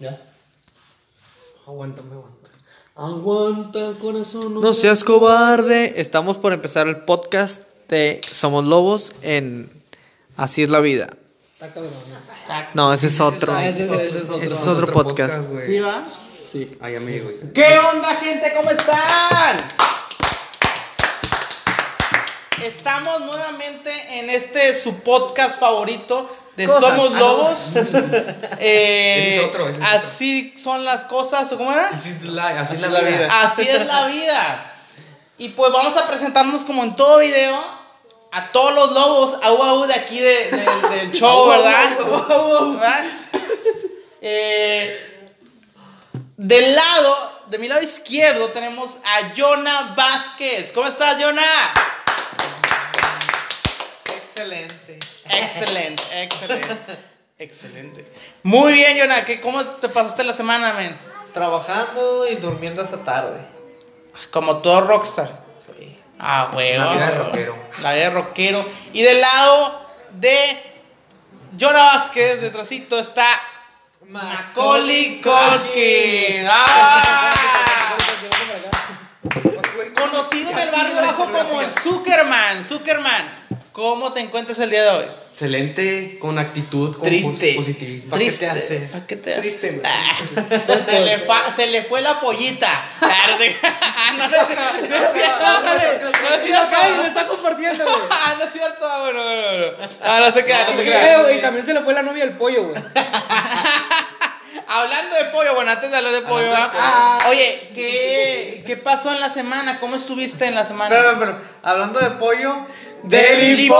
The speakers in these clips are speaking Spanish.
Ya. Aguántame, aguanta. Aguanta, corazón. No seas cobarde. Estamos por empezar el podcast de Somos Lobos en Así es la vida. Está cabrón. No, ese es otro. Ah, ese es- ese es otro. Ese es otro podcast. güey. ¿Sí va? Sí. Ay, amigo. ¿Qué onda, gente? ¿Cómo están? Estamos nuevamente en este su podcast favorito de Cosas. Somos Ah, no. Lobos. Eh, Ese es otro, ese es otro. así son las cosas, ¿o cómo era? Así es la, así es Así la es la vida. vida. Así es la vida. Y pues vamos a presentarnos como en todo video a todos los lobos au au de aquí de- de- del show, ¿verdad? ¿Verdad? Eh, del lado, de mi lado izquierdo, tenemos a Jonah Vázquez. ¿Cómo estás, Jonah? Excelente. Excelente, excelente. Excelente. Muy bien, Jonah. ¿qué- ¿Cómo te pasaste la semana, men? Trabajando y durmiendo hasta tarde. Como todo rockstar. Ah, huevo. La vida de rockero. La vida de rockero. Y del lado de Jonah Vázquez, detrásito, está Macaulay Culkin. ¡Ah! Conocido en el barrio bajo como el Zuckerman. Zuckerman, ¿cómo te encuentras el día de hoy? Excelente, con actitud, con Triste. pos- positivismo. ¿Para qué Triste. te haces? ¿Para qué te haces? Triste. Ah, se, le fa- se le fue la pollita. Ah, no ah, no, no es cierto. No es cierto. No es cierto. Lo está compartiendo, güey. Ah, no es cierto. Ah, bueno, bueno, bueno. Ah, no se crea, no se crea. güey, también se le fue la novia del pollo, güey. Hablando de pollo, bueno, antes de hablar de pollo, Hablando de ¿verdad? Oye, ¿qué, ¿qué pasó en la semana? ¿Cómo estuviste en la semana? Pero, pero, hablando de pollo. ¡Deli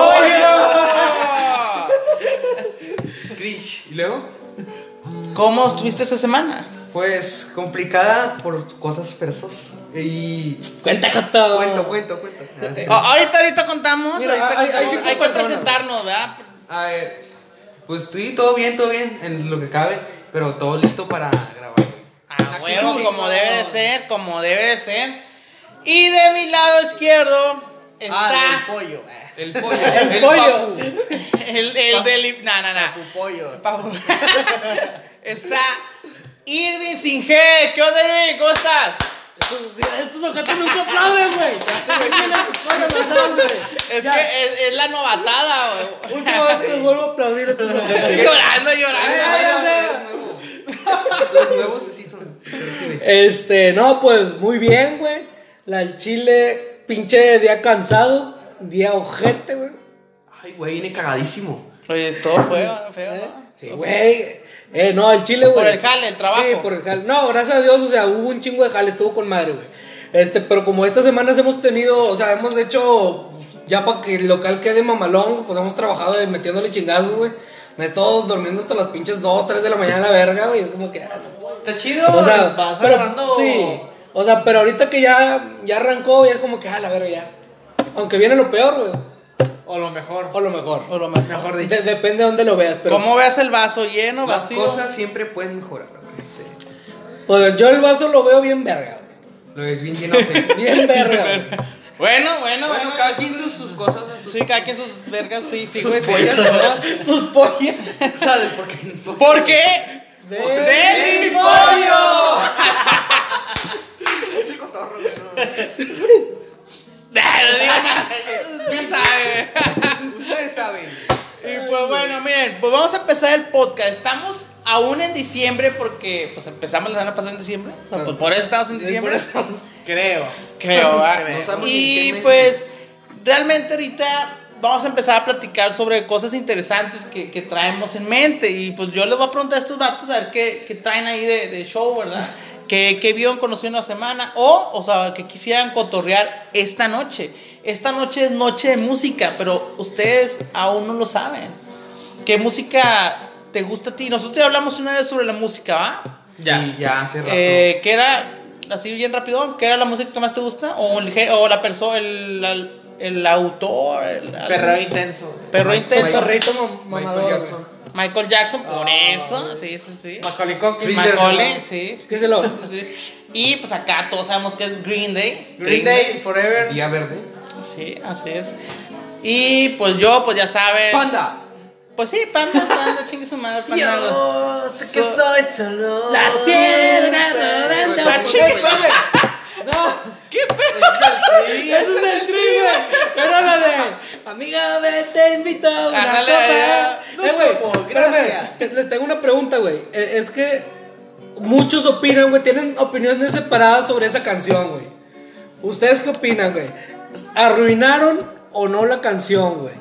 Cringe. ¿Y luego? ¿Cómo estuviste esa semana? Pues complicada por cosas persas. Y. Cuenta, Jota. Cuento, cuento, cuento. Oh, ahorita, ahorita contamos. Mira, ahorita hay- hay contamos. cinco Hay que personas. presentarnos, ¿verdad? A ver. Pues estoy todo bien, todo bien, en lo que cabe. Pero todo listo para A como debe de ser, como debe de ser. Y de mi lado izquierdo está Ah, del pollo. El pollo. El pollo. el, el del... No, no, no. Tu pollo. Papu. Está Irving Singe. ¿Qué onda, Irving? ¿Cómo estás? Estos, ojetes nunca aplauden, güey. Es que es, es la novatada, güey. Última vez que les vuelvo a aplaudir estos ojetes. llorando, llorando. Los nuevos sí son. Este, no, pues muy bien, güey. La del chile, pinche día cansado, día ojete, güey. Ay, güey, viene cagadísimo. Oye, todo fue feo, ¿Eh? ¿no? Sí, güey. Eh, no, el chile, güey. Por el jale, el trabajo. Sí, por el jale. No, gracias a Dios, o sea, hubo un chingo de jale, estuvo con madre, güey. Este, pero como estas semanas hemos tenido, o sea, hemos hecho, ya para que el local quede mamalón, pues hemos trabajado metiéndole chingazos, güey. Me he estado durmiendo hasta las pinches 2, 3 de la mañana a la verga, güey. Es como que, ah, no. Está chido. O sea, vas pero- agarrando. Sí. O sea, pero ahorita que ya, ya arrancó, ya es como que, ah, la verga, ya. Aunque viene lo peor, güey. O lo mejor. O lo mejor. O lo mejor. Mejor dicho. De- depende de dónde lo veas, pero. ¿Cómo veas el vaso lleno, Las vacío? cosas siempre pueden mejorar, güey. Sí. Pues yo el vaso lo veo bien verga, güey. Lo ves bien lleno. Bien verga, güey. Bueno, bueno, bueno. Cada quien sus, sus cosas, sus- Sí, cada quien sus vergas, sí, sí, sus güey. pollas. Sus pollas. ¿Sabes por qué? ¿Por qué? De- ¡Deli Pollo! Nah, no digo nada. Usted sabe. Ustedes saben. Y pues bueno, miren, pues vamos a empezar el podcast. Estamos aún en diciembre porque pues empezamos la semana pasada en diciembre. O sea, pues por eso estamos en Sí, diciembre. Creo. Creo, ¿va? En Y pues realmente ahorita vamos a empezar a platicar sobre cosas interesantes que, que traemos en mente. Y pues yo les voy a preguntar a estos datos a ver qué, qué traen ahí de, de show, ¿verdad? ¿Qué, qué vieron, conocieron la semana? O, o sea, que quisieran cotorrear esta noche. Esta noche es noche de música, pero ustedes aún no lo saben. ¿Qué música te gusta a ti? Nosotros ya hablamos una vez sobre la música, ¿va? Ya. Sí, ya hace rato. Eh, ¿Qué era, así bien rápido, qué era la música que más te gusta? ¿O, el, o la persona, el, el, el autor? El, Perreo intenso. Perro intenso. Perrito mam- Michael mamador. Jackson. Michael Jackson, por Ah, eso. Sí, sí, sí. Macaulay Culkin. Macaulay, ¿no? sí. sí, ¿Qué se lo? sí. Y pues acá todos sabemos que es Green Day. Green Day, Forever. Día verde. Sí, así es. Y pues yo, pues ya saben. Panda. Pues sí, panda, panda, chingue su madre, panda. Yo sé que So- soy solo. Las piedras rodando. La. No. ¿Qué pedo? Eso es el tri, güey. Era la de. Amiga, ve, te invito a una Ándale, copa. ya. Eh, No güey, espérame. Les tengo una pregunta, güey. Eh, Es que muchos opinan, güey. Tienen opiniones separadas sobre esa canción, güey. ¿Ustedes qué opinan, güey? ¿Arruinaron o no la canción, güey?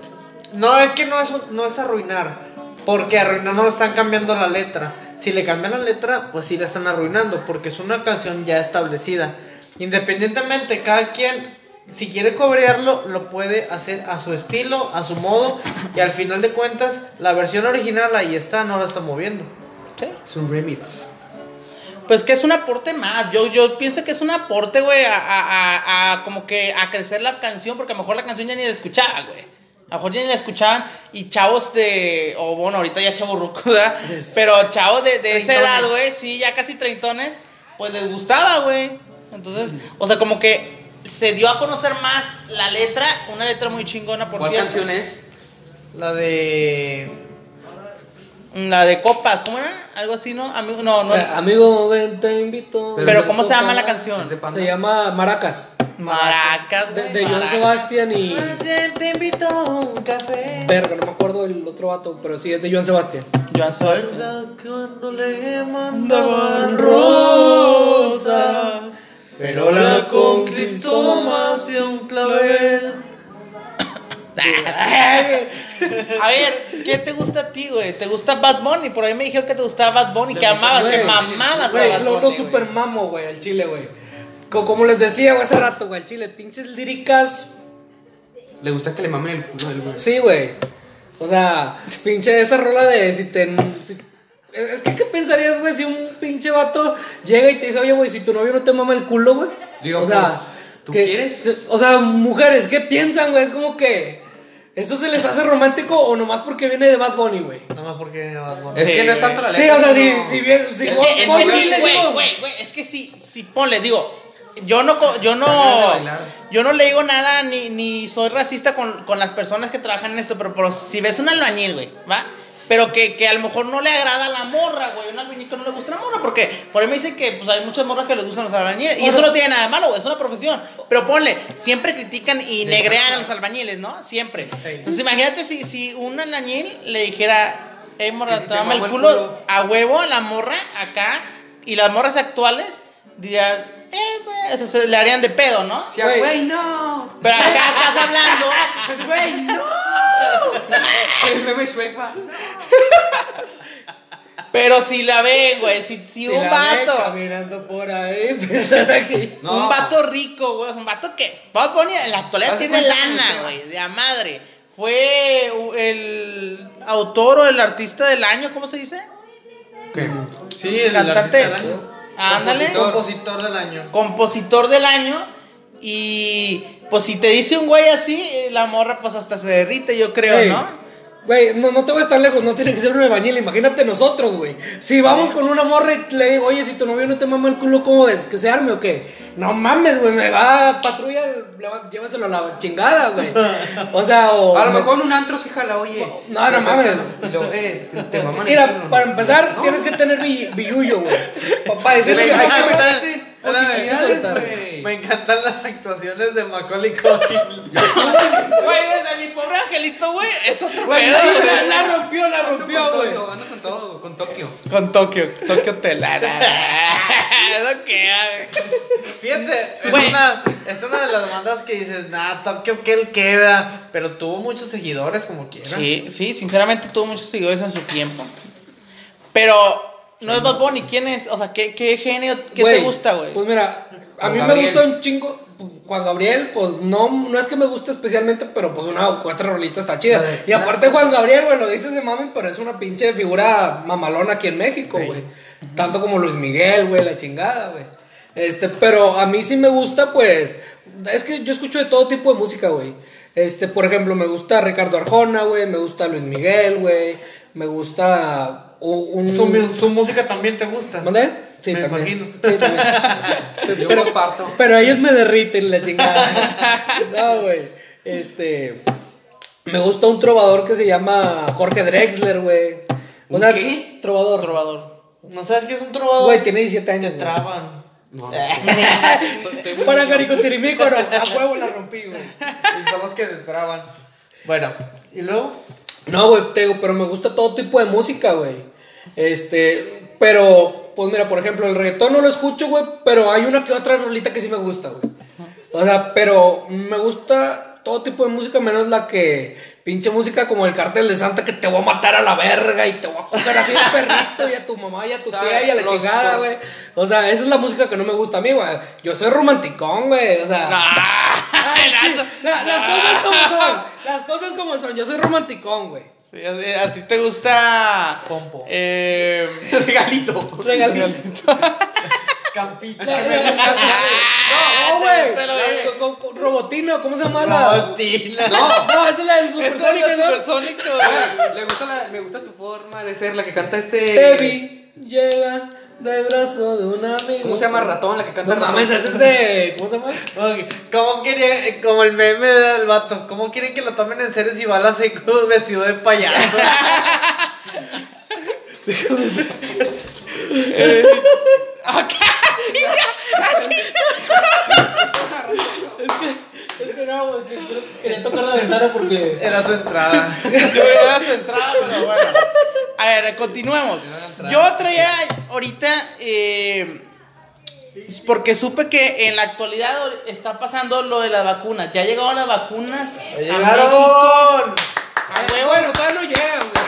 No, es que no es, no es arruinar. Porque arruinando no están cambiando la letra. Si le cambian la letra, pues sí la están arruinando. Porque es una canción ya establecida. Independientemente, cada quien, si quiere cobrearlo, lo puede hacer a su estilo, a su modo. Y al final de cuentas, la versión original ahí está, no la está moviendo. Sí. Es un remix. Pues que es un aporte más. Yo, yo pienso que es un aporte, güey, a, a, a, a como que a crecer la canción, porque a lo mejor la canción ya ni la escuchaba, güey. A lo mejor ya ni la escuchaban y chavos de, o bueno, ahorita ya chavos rucos, ¿verdad? Pero chavos de, de esa edad, güey, sí, ya casi treintones, pues les gustaba, güey. Entonces, o sea, como que se dio a conocer más la letra, una letra muy chingona, por ¿Cuál cierto. canción es? La de. La de copas, ¿cómo era? Algo así, ¿no? Amigo, no, no. Eh, amigo, ven, te invito. Pero Pero ¿cómo se llama la canción? Se llama Maracas. Maracas, De, güey, de Joan Maracas. Sebastián y. Te invito a un café. Verga, no me acuerdo el otro vato, pero sí es de Joan Sebastián. Joan Sebastián. ¿Verdad cuando le mandaban Daban rosas? Pero la conquistó más de un clavel. A ver, ¿qué te gusta a ti, güey? ¿Te gusta Bad Bunny? Por ahí me dijeron que te gustaba Bad Bunny, Le que amabas, que Güey, mamabas a Güey, Bad lo, Bunny. lo güey. super mamo, güey, al chile, güey. Co- Como les decía, güey, hace rato, güey, chile, pinches líricas. Le gusta que le mamen el culo al güey. Sí, güey. O sea, pinche esa rola de si te. si- es que, ¿qué pensarías, güey, si un pinche vato llega y te dice, oye, güey, si tu novio no te mama el culo, güey? Digo, o sea, pues, ¿tú que- quieres? O sea, mujeres, ¿qué piensan, güey? Es como que. ¿Esto se les hace romántico o nomás porque viene de Bad Bunny, güey? Nada más porque Bad Bunny. Es Sí, que no es tanto la Sí, letra. o sea, si, si bien. Si Es que, es sí, güey, güey, güey, es que sí, sí, ponle, digo, yo no, co- yo no, yo no le digo nada, ni, ni soy racista con, con las personas que trabajan en esto, pero, pero si ves un albañil, güey, ¿va? Pero que, que a lo mejor no le agrada a la morra, güey, un albañil que no le gusta la morra, porque por ahí me dicen que pues hay muchas morras que les gustan los albañiles, y eso no tiene nada de malo, güey, es una profesión, pero ponle, siempre critican y negrean a los albañiles, ¿no? Siempre. Entonces imagínate si, si un albañil le dijera, hey morra, si te mama el culo, culo. a huevo a la morra acá y las morras actuales dirían, güey, o sea, se le harían de pedo, ¿no? Sí, Güey. güey, no. Pero acá estás hablando, Güey, no. El meme va. pero si la ven, güey, si, si Si un la vato, caminando por ahí, pensar aquí. No. un vato rico, güey, un vato que, Bunny en la actualidad tiene lana, güey, de a madre. Fue el autor o el artista del año, ¿cómo se dice? ¿Qué? Sí, el Cantante. artista del año. Ándale. Compositor. Compositor del año. compositor del año. Y pues si te dice un güey así, la morra pues hasta se derrite, yo creo, Ey, ¿no? Güey, no, no te voy a estar lejos, no tiene que ser un albañil, imagínate nosotros, güey. Si vamos con una morra y le digo, oye, si tu novio no te mama el culo, ¿cómo es? ¿Que se arme o qué? No mames, güey, me va a patrulla, le va- llévaselo a la chingada, güey. O sea, o. A lo me- mejor un antro sí jala, oye. No, no mames. luego, eh, te, te maman el Mira, culo, para empezar, No, tienes que tener bi- billullo, güey. Para decirle Hay que posibilidades, güey. Me encantan las actuaciones de Macaulay Culkin. Güey, desde mi pobre angelito, güey, es otro Güey. La, la rompió, la rompió, güey. ando con todo, con Tokio. Con Tokio, Tokio Telara. Eso que Fíjate, es Güey. una, es una de las bandas que dices, nah, Tokio que él queda, pero tuvo muchos seguidores como quiera. Sí, sí, sinceramente tuvo muchos seguidores en su tiempo. Pero no es Bad Bunny, ¿quién es? O sea, ¿qué, qué género, qué te gusta, güey? Pues mira, a mí me gusta un chingo. Juan Gabriel, pues no, no es que me guste especialmente, pero pues una o cuatro rolitas está chida. Y aparte Juan Gabriel, güey, lo dices de mami, pero es una pinche figura mamalona aquí en México, güey. Tanto como Luis Miguel, güey, la chingada, güey. Este, pero a mí sí me gusta, pues, es que yo escucho de todo tipo de música, güey. Este, por ejemplo, me gusta Ricardo Arjona, güey, me gusta Luis Miguel, güey, me gusta un... Su, música también te gusta. ¿Mandé? Sí, Me también. imagino. Sí, también. Yo comparto. Pero ellos me derriten la chingada. No, güey. Este. Me gusta un trovador que se llama Jorge Drexler, güey. O ¿Un sea, qué? trovador. Trovador. ¿No sabes qué es un trovador? Güey, tiene 17 Te años. güey. traban. No. Para Caricotirimícono, a huevo la rompí, güey. Y son los que te traban. Bueno, ¿y luego? No, güey, te digo, pero me gusta todo tipo de música, güey. Este, pero, pues mira, por ejemplo, el reggaetón no lo escucho, güey, pero hay una que otra rolita que sí me gusta, güey. O sea, pero me gusta todo tipo de música, menos la que, pinche música como el cartel de Santa, que te voy a matar a la verga y te voy a coger así al perrito y a tu mamá y a tu tía y a la los- chingada, güey. O sea, esa es la música que no me gusta a mí, güey. Yo soy romanticón, güey. O sea. Ay, sí, la- las cosas como son. Las cosas como son. Yo soy romanticón, güey. Sí, a, a ti te gusta. Pompo. Eh, Regalito. Regalito. Campito. No, güey. Robotino, ¿cómo se llama la? Robotina. No, no, esa es la del Esa es Supersónico, la ¿no? supersónico, güey. Le gusta la, me gusta tu forma de ser, la que canta este. Te vi, llega del brazo de un amigo. ¿Cómo se llama Ratón? La que canta No Ratón. mames, ese es de. ¿Cómo se llama? Ok, ¿Cómo quieren, como el meme del vato, cómo quieren que lo tomen en serio si va a la seco vestido de payaso? Es que no, güey, que creo que quería tocar la ventana porque. Era su entrada. Yo era su entrada, pero bueno. A ver, continuemos. Yo traía ahorita. eh, porque supe que en la actualidad está pasando lo de las vacunas. Ya llegaron las vacunas. a México. ¡Llegaron! A huevo. Bueno, todavía no llegan, güey.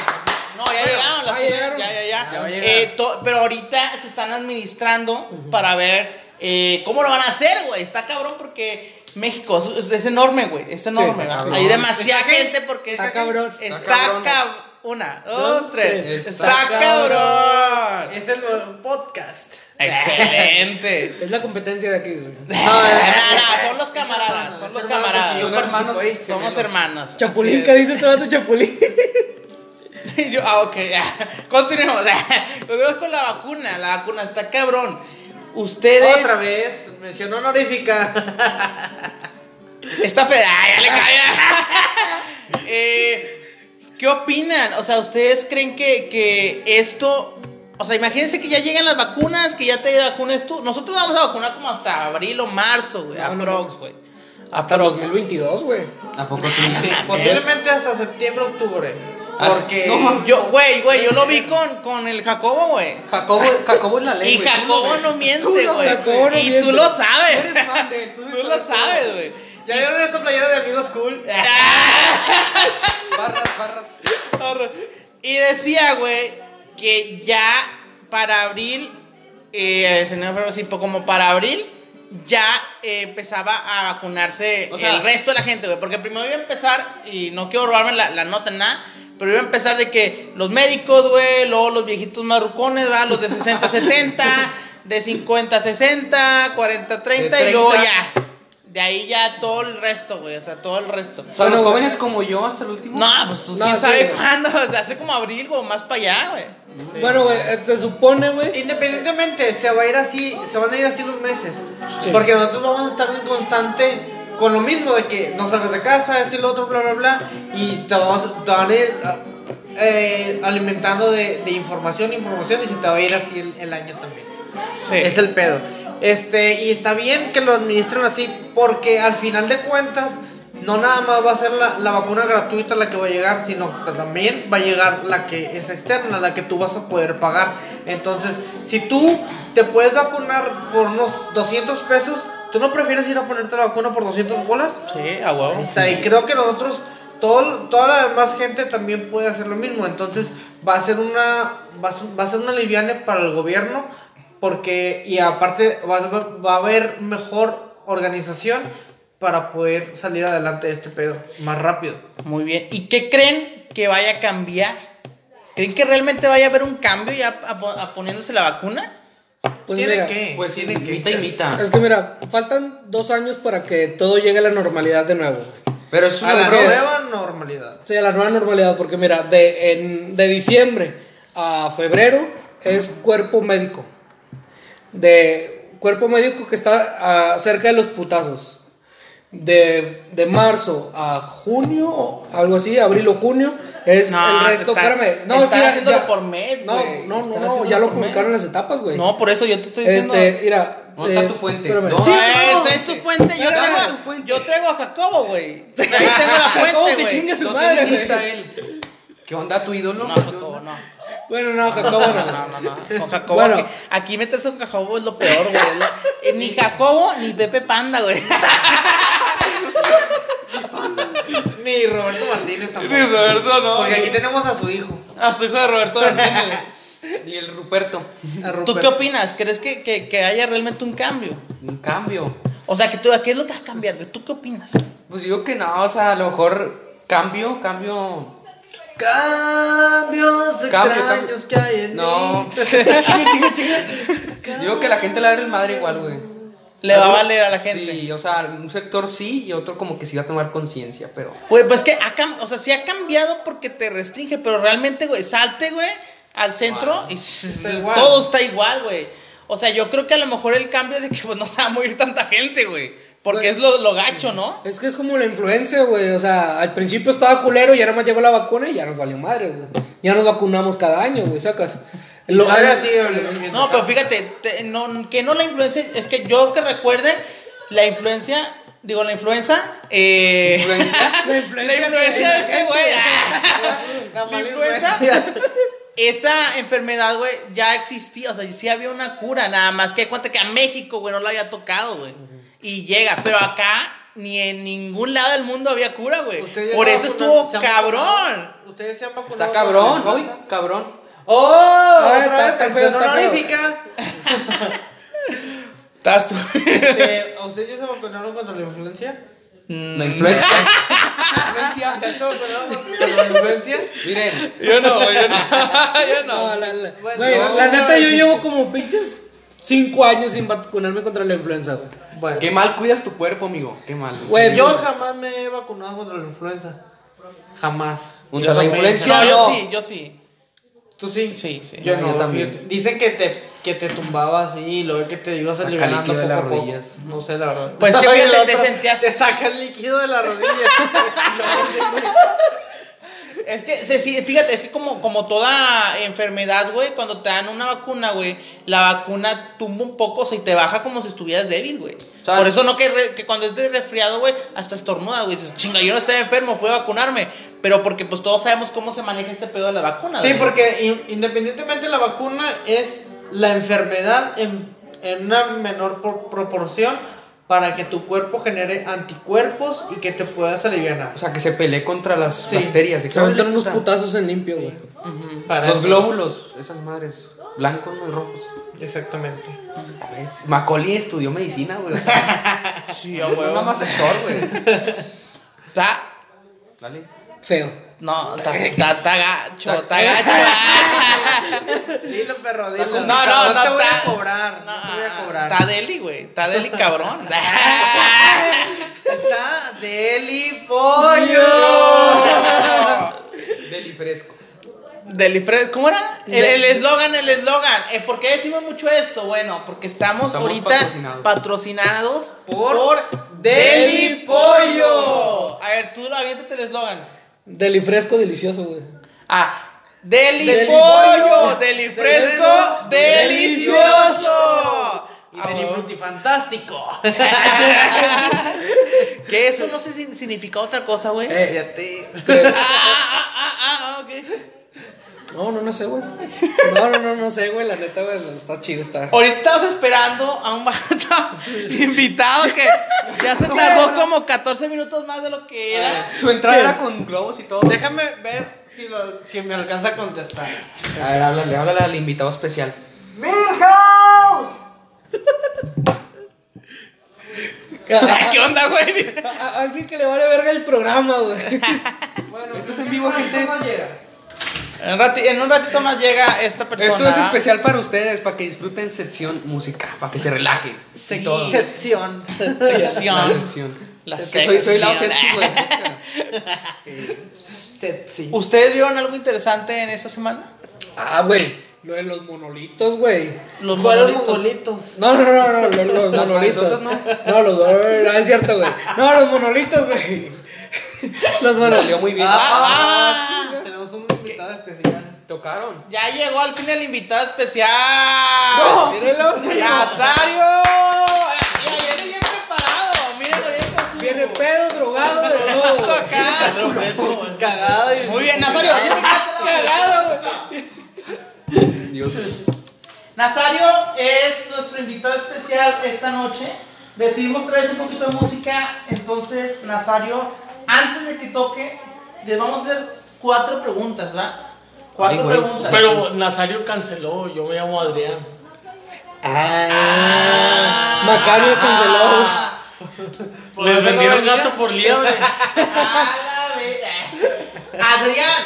No, ya llegaron, las llegaron. ya, ya, ya. Ya. Eh, to- pero ahorita se están administrando para ver eh, cómo lo van a hacer, güey. Está cabrón porque México es, enorme, güey. Es enorme. Hay demasiada Está gente porque Está cabrón. Está, Está cabrón. cab- Una, dos, Dos, tres. tres. Está, Está cabrón. Es el nuevo podcast. Excelente. Es la competencia de aquí, güey. No, no, no, son los camaradas, son los camaradas. Son hermanos. Somos hermanos. Chapulín, ¿qué dice este vato Chapulín? Yo- ah, ok, ya. Continuemos. Continuemos con la vacuna. La vacuna está cabrón. Ustedes. Otra vez, mención honorífica. Está fea, Ay, ya le cambia. eh, ¿Qué opinan? O sea, ¿ustedes creen que, que esto... O sea, imagínense que ya llegan las vacunas, que ya te vacunes tú. Nosotros vamos a vacunar como hasta abril o marzo, güey. No, no, aprox, no. güey. Hasta 2022, güey. ¿A poco sí? Sí, posiblemente hasta septiembre, octubre. Ah, Porque no. Yo, güey, güey, yo lo vi con, con el Jacobo, güey. Jacobo, Jacobo es la ley. Y Jacobo no miente, güey. no y miente. tú lo sabes. Tú eres fan de él, tú Tú lo sabes, güey. ¿Ya vieron esta playera de amigos cool? Barras, barras. Y decía, güey, que ya para abril, eh, el señor Ferro, así, como para abril, ya eh, empezaba a vacunarse O sea- el resto de la gente, güey. Porque primero iba a empezar, y no quiero robarme la, la nota nada, pero iba a empezar de que los médicos, güey, luego los viejitos marrucones, va, los de 60, 70, de 50, 60, 40, 30, De y luego 30. ya. De ahí ya todo el resto, güey, o sea, todo el resto. O sea, los jóvenes como yo hasta el último. No, pues tú No, quién sí, sabe güey. cuándo, o sea, hace como abril o más para allá, güey. Bueno, güey, eh, se supone, güey. Independientemente, se va a ir así, se van a ir así los meses. Sí. Porque nosotros vamos a estar en constante con lo mismo de que no salgas de casa, esto y lo otro, bla, bla, bla. Y te, vamos- te van a ir eh, alimentando de, de información, información, y se te va a ir así el, el año también. Sí. Es el pedo. Este, y está bien que lo administren así, porque al final de cuentas, no nada más va a ser la, la vacuna gratuita la que va a llegar, sino que también va a llegar la que es externa, la que tú vas a poder pagar. Entonces, si tú te puedes vacunar por unos 200 pesos, ¿tú no prefieres ir a ponerte la vacuna por 200 bolas? Sí, a huevo. Está, y creo que nosotros, todo, toda la demás gente también puede hacer lo mismo. Entonces va a ser una, va a ser, va a ser una liviane para el gobierno, porque, y aparte va a, va a haber mejor organización para poder salir adelante de este pedo más rápido. Muy bien. ¿Y qué creen que vaya a cambiar? ¿Creen que realmente vaya a haber un cambio ya a poniéndose la vacuna? Pues tiene mira, que, Pues tiene que. Es que mira, faltan dos años para que todo llegue a la normalidad de nuevo. Pero es A una la nueva normalidad. Sí, a la nueva normalidad, porque mira, de, en- de diciembre a febrero es cuerpo médico. De cuerpo médico que está ah, cerca de los putazos. de, de marzo a junio, algo así, abril o junio, es No, el resto, está- espérame. No, es que haciéndolo ya- por mes, No, güey. no, no, no, ya lo publicaron mes. las etapas, güey. No, por eso yo te estoy diciendo. Este, mira. ¿Dónde está tu fuente? espérame. No. Sí, Eh, no. traes tu fuente, yo traigo, tu fuente. yo traigo a Jacobo, güey. Ahí tengo la ¿Cómo fuente, que güey. chingue su madre, güey? ¿Qué onda tu ídolo? No, Jacobo, no. Bueno, no, Jacobo no. No, no, no. Con Jacobo. Bueno. aquí, aquí meterse con Jacobo es lo peor, güey. Eh, Ni Jacobo ni Pepe Panda, güey. Ni Roberto Martínez tampoco. Roberto, no. Porque aquí tenemos a su hijo. A su hijo de Roberto Martínez. Y el Ruperto. ¿Tú qué opinas? ¿Crees que, que, que haya realmente un cambio? Un cambio. O sea, que tú, ¿qué es lo que va a cambiar? güey? ¿Tú qué opinas? Pues digo que no, o sea, a lo mejor cambio, cambio. Cambios Cambio, extraños cambio. que hay en No. mí. chinga, chinga, chinga. Digo que la gente le va a dar el madre igual, güey. Le va a valer a la gente. Sí, o sea, un sector sí y otro como que sí va a tomar conciencia, pero. Güey, pues que ha cam- o sea, sí ha cambiado porque te restringe, pero realmente, güey, salte, güey, al centro y Está todo está igual, güey. O sea, yo creo que a lo mejor el cambio es de que pues, no se va a morir tanta gente, güey. Porque Güey. es lo, lo gacho, ¿no? Es que es como la influencia, güey. O sea, al principio estaba culero y ahora más llegó la vacuna y ya nos valió madre, güey. Ya nos vacunamos cada año, güey, sacas. Lo, Ahora sí, el- No, pero fíjate, te- no, que no la influencia, es que yo que recuerde, la influencia, digo, la influenza, eh, ¿Influencia? La influencia la influencia de este güey, La la influenza, esa enfermedad, güey, ya existía, o sea, sí había una cura, nada más que cuenta que a México, güey, no lo había tocado, güey, y llega, pero acá ni en ningún lado del mundo había cura, güey, por eso estuvo cabrón. Ustedes se han vacunado. Está cabrón, la influenza? cabrón. ¡Oh! Ay, otra feo. honorífica. ¿Estás tú? Este, ¿A ustedes ya se vacunaron contra la influencia? La influencia. ¿Ya se vacunaron contra la influencia? Miren, Yo no, yo no, yo No, la, la- Bueno, no, la no, neta, no. yo llevo como pinches cinco años sin vacunarme contra la influenza, güey. Bueno, qué mal cuidas tu cuerpo, amigo. Qué mal. Güey, yo jamás me he vacunado contra la influenza. Jamás. Contra la influencia, No, yo no. sí, yo sí. ¿Tú sí? Sí, sí. Yo No, yo también. fíjate. Dicen que te, que te tumbaba así y luego que te ibas Saca aliviando líquido de las poco. rodillas. No sé, la verdad. Pues que fíjate, te sentías- Te saca el líquido de la rodilla. Es que, se- sí, fíjate, es que como, como toda enfermedad, güey, cuando te dan una vacuna, güey, la vacuna tumba un poco, o sea, y te baja como si estuvieras débil, güey. sea, Por eso no que, re- que cuando estés resfriado, güey, hasta estornuda, güey. Dices, chinga, yo no estaba enfermo, fui a vacunarme. Pero porque pues todos sabemos cómo se maneja este pedo de la vacuna. Sí, porque in- independientemente la vacuna es la enfermedad en, en una menor por- proporción para que tu cuerpo genere anticuerpos y que te puedas aliviar. O sea, que se pelee contra las Sí. bacterias. ¿De Se vale, unos puta? putazos en limpio, güey. Para Los eso. glóbulos, esas madres. Blancos, no rojos. Exactamente. ¿Sabes? Macaulay estudió medicina, güey. O sea, Sí, a huevo. nada más actor, güey. Está. Dale. Feo. No, está, gacho, está gacho. Dilo, perro, dilo. No, no, no, te voy a cobrar. No, te voy a cobrar. Está deli, güey. Está deli, cabrón. Está Deli Pollo. Deli fresco. Deli Fresh, ¿cómo era? El eslogan, el eslogan. Eh, ¿Por qué decimos mucho esto? Bueno, porque estamos, Estamos ahorita patrocinados. patrocinados, Por Deli Deli Pollo. A ver, tú aviéntate el eslogan. Deli fresco, delicioso, güey. Ah, Deli, Deli Pollo, Pollo. Deli Fresco, delicioso. Y Deli Frutti Fantástico. Que eso no sé si significa otra cosa, güey. Eh, Fíjate. Ah, ah, ah, ah, ah, ok. No, no, no sé, güey. No, no, no, no sé, güey. La neta, güey, está chido, está. Ahorita estamos esperando a un vato invitado que ya se tardó como 14 minutos más de lo que era. Su entrada era con globos y todo. Déjame ver si, lo, si me alcanza a contestar. A ver, háblale, háblale al invitado especial. ¡Milhouse! ¿Qué onda, güey? A- a- alguien que le vale verga el programa, güey. Bueno, Esto es en vivo, gente. ¿Cómo llega? En, un rati- en un ratito más llega esta persona. Esto es especial para ustedes, para que disfruten sección música, para que se relajen. Sí. todo. Sección. La Sección. sección. La Que soy, soy la sección. ¿Ustedes vieron algo interesante en esta semana? Ah, güey. Lo de los monolitos, güey. Los ¿Cuáles monolitos. No, no, no, no, los, los monolitos. ¿no? No, los no, es cierto, güey. No, los monolitos, güey. Monolitos. salió muy bien. Ah, chinga. Tenemos un invitado especial. Tocaron. Ya llegó al fin el invitado especial. Mírenlo. Nazario. Mira, viene bien preparado. Mírenlo bien con Viene pedo, drogado, de todo. acá. Cagado y. Muy bien, Nazario. Cagado, güey. Dios. Nazario es nuestro invitado especial esta noche. Decidimos traerse un poquito de música. Entonces, Nazario, antes de que toque, les vamos a hacer cuatro preguntas, ¿va? Cuatro Ay, güey. preguntas. Pero Nazario canceló, yo me llamo Adrián. Ah, Macario canceló. Ah, Les vendieron gato por liebre. a la ve- Adrián.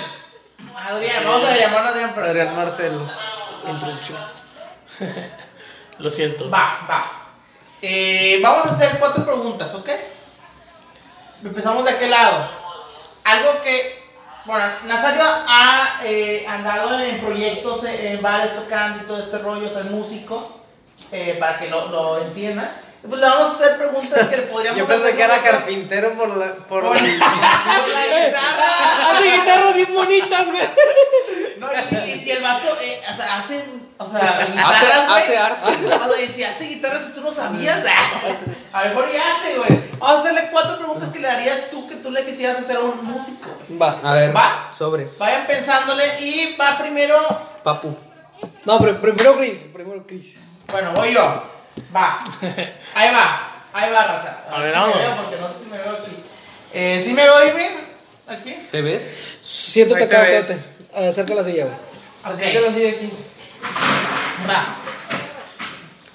Adrián, vamos a llamarlo Adrián, pero Adrián Marcelo. Introducción. Lo siento. Va, va. Eh, vamos a hacer cuatro preguntas, ¿ok? Empezamos de aquel lado. Algo que, bueno, Nazario ha eh, andado en proyectos, eh, en bares tocando y todo este rollo, es músico, eh, para que lo, lo entiendan. Pues le vamos a hacer preguntas que le podríamos Yo pensé hacer que era carpintero por la. Por por, por la guitarra. Hace guitarras bien bonitas, güey. No, y, y si el vato eh, o sea, hace, o sea, Hace, guitarras, güey. hace arte. O sea, y si hace guitarras y tú no sabías, a lo mejor ya hace, güey. Vamos a hacerle cuatro preguntas que le harías tú que tú le quisieras hacer a un músico. Va. A ver. ¿Va? Sobres. Vayan pensándole y va primero. Papu. No, pero primero Chris. Primero Chris. Bueno, voy yo. Va. Ahí va. Ahí va, raza. A ver, si me veo porque no sé si me veo aquí. Eh, ¿Sí me veo bien? Aquí. ¿Te ves? Siéntate acá, espérate. Acerca la silla, güey. Aquí. Va.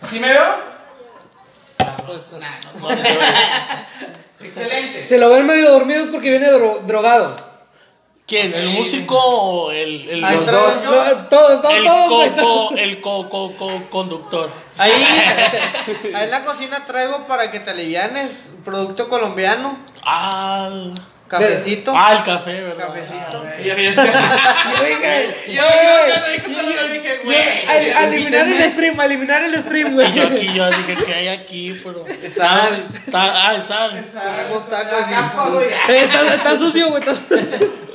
¿Sí me veo? Pues, Nah, no, No, no te ves. Excelente. Si lo ven medio dormido es porque viene dro- drogado. ¿Quién? ¿El músico o el, el, Los dos. yo. No, todo, todo, el todos, coco, el coco, co- conductor? Ahí, ahí en la cocina traigo para que te alivianes. Producto colombiano. Ah, Cafecito. ah, el café, ¿verdad? Cafecito. Ah. Yo dije, Yo, yo, yo, yo, yo dije, güey. al- eliminar el stream, a eliminar el stream, güey. Y yo aquí, yo dije, ¿qué hay aquí? Pero... Sal. Ah, es sal. Eh, está, está sucio, güey, está sucio.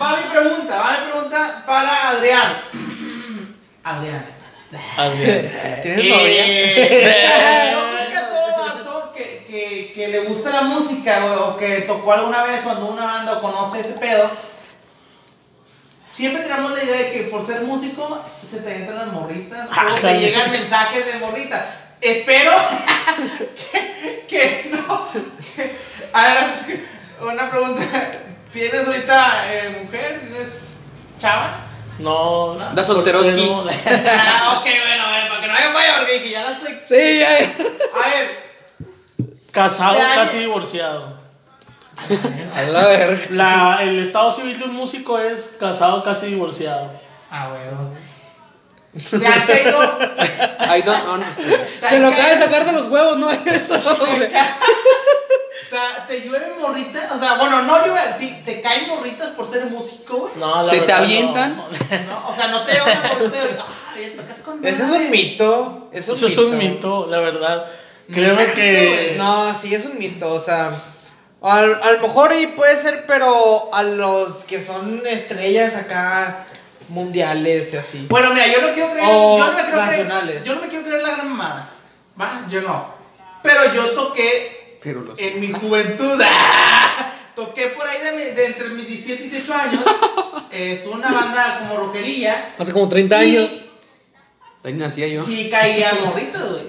Va mi pregunta, va mi pregunta para Adrián. Adrián. Adrián. ¿Tienes novia? Eh, yo creo que a todo que, que, que le gusta la música o que tocó alguna vez o andó en una banda o conoce ese pedo, siempre tenemos la idea de que por ser músico se te entran las morritas Ah, o te llegan mensajes de morritas. Espero que, que no. que- a ver, antes que- una pregunta. ¿Tienes ahorita eh, mujer? ¿Tienes chava? No, no. Da solteroski. soltero. Ah, ok, bueno, bueno, para que no haya falla, porque que ya la estoy. Sí, ya. A ver, Casado, Ya, ya. casi divorciado. A la verga. La, el estado civil de un músico es casado, casi divorciado. Ah, bueno. ¿Te han caído? I don't understand. Se lo acaba de sacar de los huevos, ¿no? Eso, güey. ¿Te, te llueven morritas? O sea, bueno, no llueven, sí, te caen morritas por ser músico, güey. No, la ¿Se te verdad, avientan? no. No, o sea, no te morrita de. Ay, tocas con. Ese es un mito. Es un Eso es un mito, la verdad. Créeme Mito, que. No, sí, es un mito. O sea, al- a lo mejor ahí puede ser, pero a los que son estrellas acá mundiales y así. Bueno, mira, yo no quiero creer. O yo no me quiero creer. Yo no me quiero creer la gran mamada. Va, yo no. Pero yo toqué Pero los. en mi juventud. ¡ah! Toqué por ahí de, mi- de entre mis 17 y 18 años. Eh, estuve en una banda como rockería. Hace como 30 y años. Ahí nacía yo. Sí caían morritas, güey.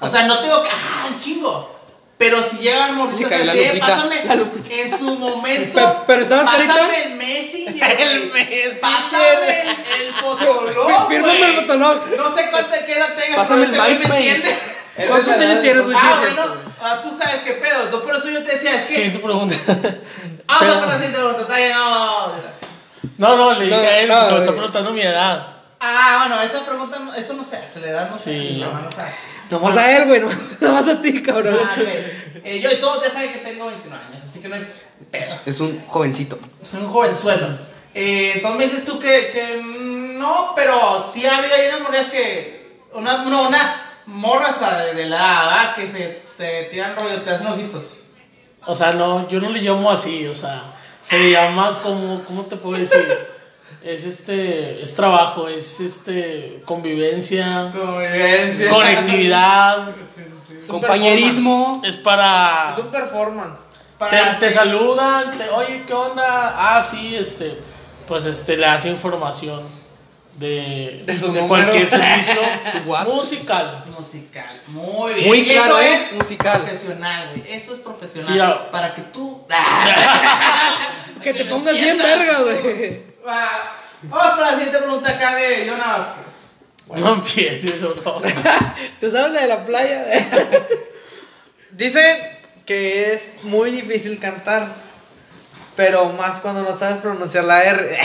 O sea, no tengo que. ¡Ah, un chingo! Pero si llegan la así, eh, Lupita, pásame. En su momento. Pe- pero estabas Pásame carita. el Messenger. El. Messenger. Pásame el, el fotolog. Fí- Fírmame el fotolog. No sé cuánta que edad tengas, Pásame pero el este MySpace. ¿Cuántos años tienes, güey? Sí, Ah, es bueno, ah, tú sabes qué pedo. no, Por eso yo te decía, es que. Siguiente pregunta. Vamos a poner así de gusta, talla, no. No, no, le dije No, a él no, porque me güey. está preguntando mi edad. Ah, bueno, esa pregunta, no- eso no se hace, la edad no se Sí. hace, no, no se hace. Nomás a él, güey. no- Nomás a ti, cabrón. Ah, ok. Eh, yo y todos ya saben que tengo 21 años, así que no hay peso. Es un jovencito. Soy un jovenzuelo. Eh, entonces me dices tú que, que no, pero sí había ahí unas morras que. Una, no, una morra hasta de, de la edad. Que se te tiran rollo, te hacen ojitos. O sea, no, yo no le llamo así, o sea, se le llama como, ¿cómo te puedo decir? Es este, es trabajo, es este, convivencia, Convivencia. conectividad, Compañerismo. es para... Es un performance. Te, Para te saludan, te, oye, ¿qué onda? Ah, sí, este, pues este, le hace información de, De su de número. cualquier servicio Su WhatsApp. musical. Musical. Muy bien. Muy claro, eso ¿eh? es Musical. profesional, güey. Eso es profesional. Sí, ah. Para que tú. Que te pongas bien verga, güey. Va. Vamos para la siguiente pregunta acá de Jonah Vázquez. No empieces, ¿o no? ¿Te sabes la de la playa? Dice que es muy difícil cantar, pero más cuando no sabes pronunciar la R.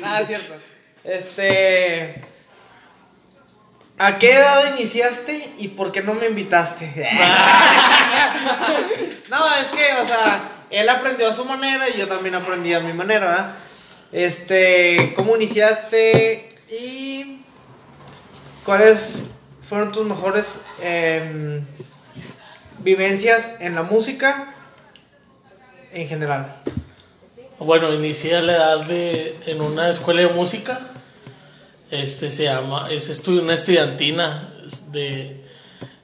Nada, es cierto. Este. ¿A qué edad iniciaste y por qué no me invitaste? no, es que, o sea, él aprendió a su manera y yo también aprendí a mi manera, ¿verdad? Este, ¿cómo iniciaste y cuáles fueron tus mejores em, vivencias en la música en general? Bueno, inicié a la edad de en una escuela de música. Este se llama, es una estudiantina es de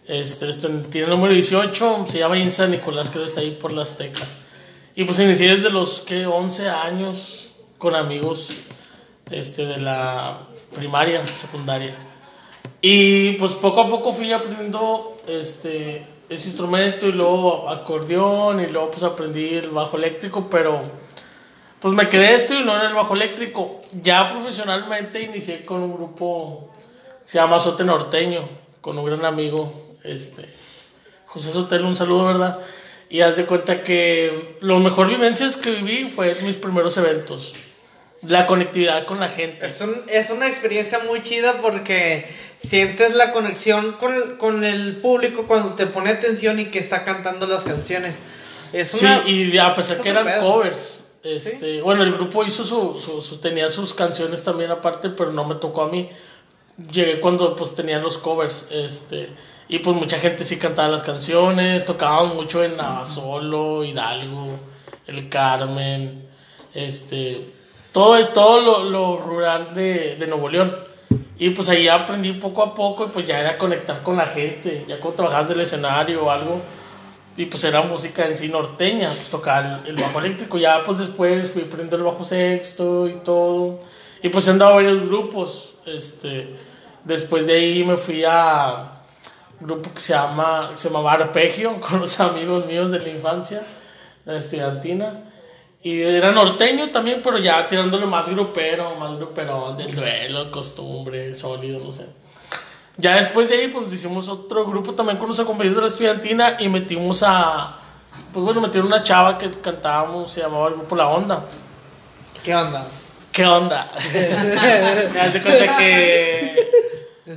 este estu- tiene el número 18, se llama Insa Nicolás, creo que está ahí por la Azteca. Y pues inicié desde los que 11 años con amigos este de la primaria, secundaria. Y pues poco a poco fui aprendiendo este ese instrumento y luego acordeón y luego pues aprendí el bajo eléctrico, pero pues me quedé esto y no en el bajo eléctrico. Ya profesionalmente inicié con un grupo que se llama Sote Norteño, con un gran amigo, este, José Sotelo, un saludo, ¿verdad? Y haz de cuenta que lo mejor vivencias que viví fue mis primeros eventos. La conectividad con la gente. Es, un- es una experiencia muy chida porque sientes la conexión con el, con el público cuando te pone atención y que está cantando las canciones. Es Sí, una, y a pesar es que eran pedo. covers. Este, Bueno, el grupo hizo su, su, tenía sus canciones también aparte, pero no me tocó a mí. Llegué cuando pues tenían los covers. Este, y pues mucha gente sí cantaba las canciones, tocaban mucho en Navasolo, Hidalgo, El Carmen, este, todo, todo lo, lo rural de, de Nuevo León. Y pues ahí aprendí poco a poco y pues ya era conectar con la gente, ya cuando trabajabas del escenario o algo, y pues era música en sí norteña, pues tocaba el, bajo eléctrico, ya pues después fui aprendiendo el bajo sexto y todo, y pues he andado varios grupos, este, después de ahí me fui a un grupo que se llama, se llamaba Arpegio, con los amigos míos de la infancia, la estudiantina, y era norteño también, pero ya tirándole más grupero, más grupero, del duelo, costumbre, sólido, no sé. Ya después de ahí, pues hicimos otro grupo también con los compañeros de la estudiantina y metimos a. Pues bueno, metieron una chava que cantábamos, se llamaba el grupo La Onda. ¿Qué onda? ¿Qué onda? Me das de cuenta que.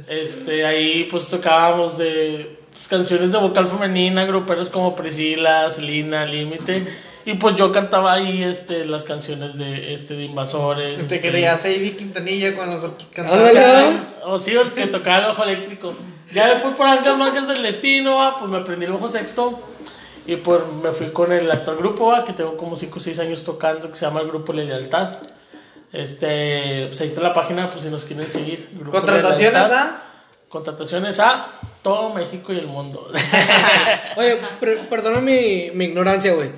Este, ahí pues tocábamos de pues, canciones de vocal femenina, gruperos como Priscila, Selena, Límite. Y pues yo cantaba ahí este, las canciones de, este, de Invasores. Te este, creías Ivy Quintanilla cuando cantaba. O sí, el que tocaba el bajo eléctrico. Ya después por ancas mangas del destino, ah, pues me aprendí el bajo sexto. Y pues me fui con el actual grupo, que tengo como 5 o 6 años tocando, que se llama el Grupo La Lealtad. Este, pues ahí está la página, pues si nos quieren seguir. Grupo Contrataciones a. Contrataciones a todo México y el mundo. Oye, per- perdona mi, mi ignorancia, güey.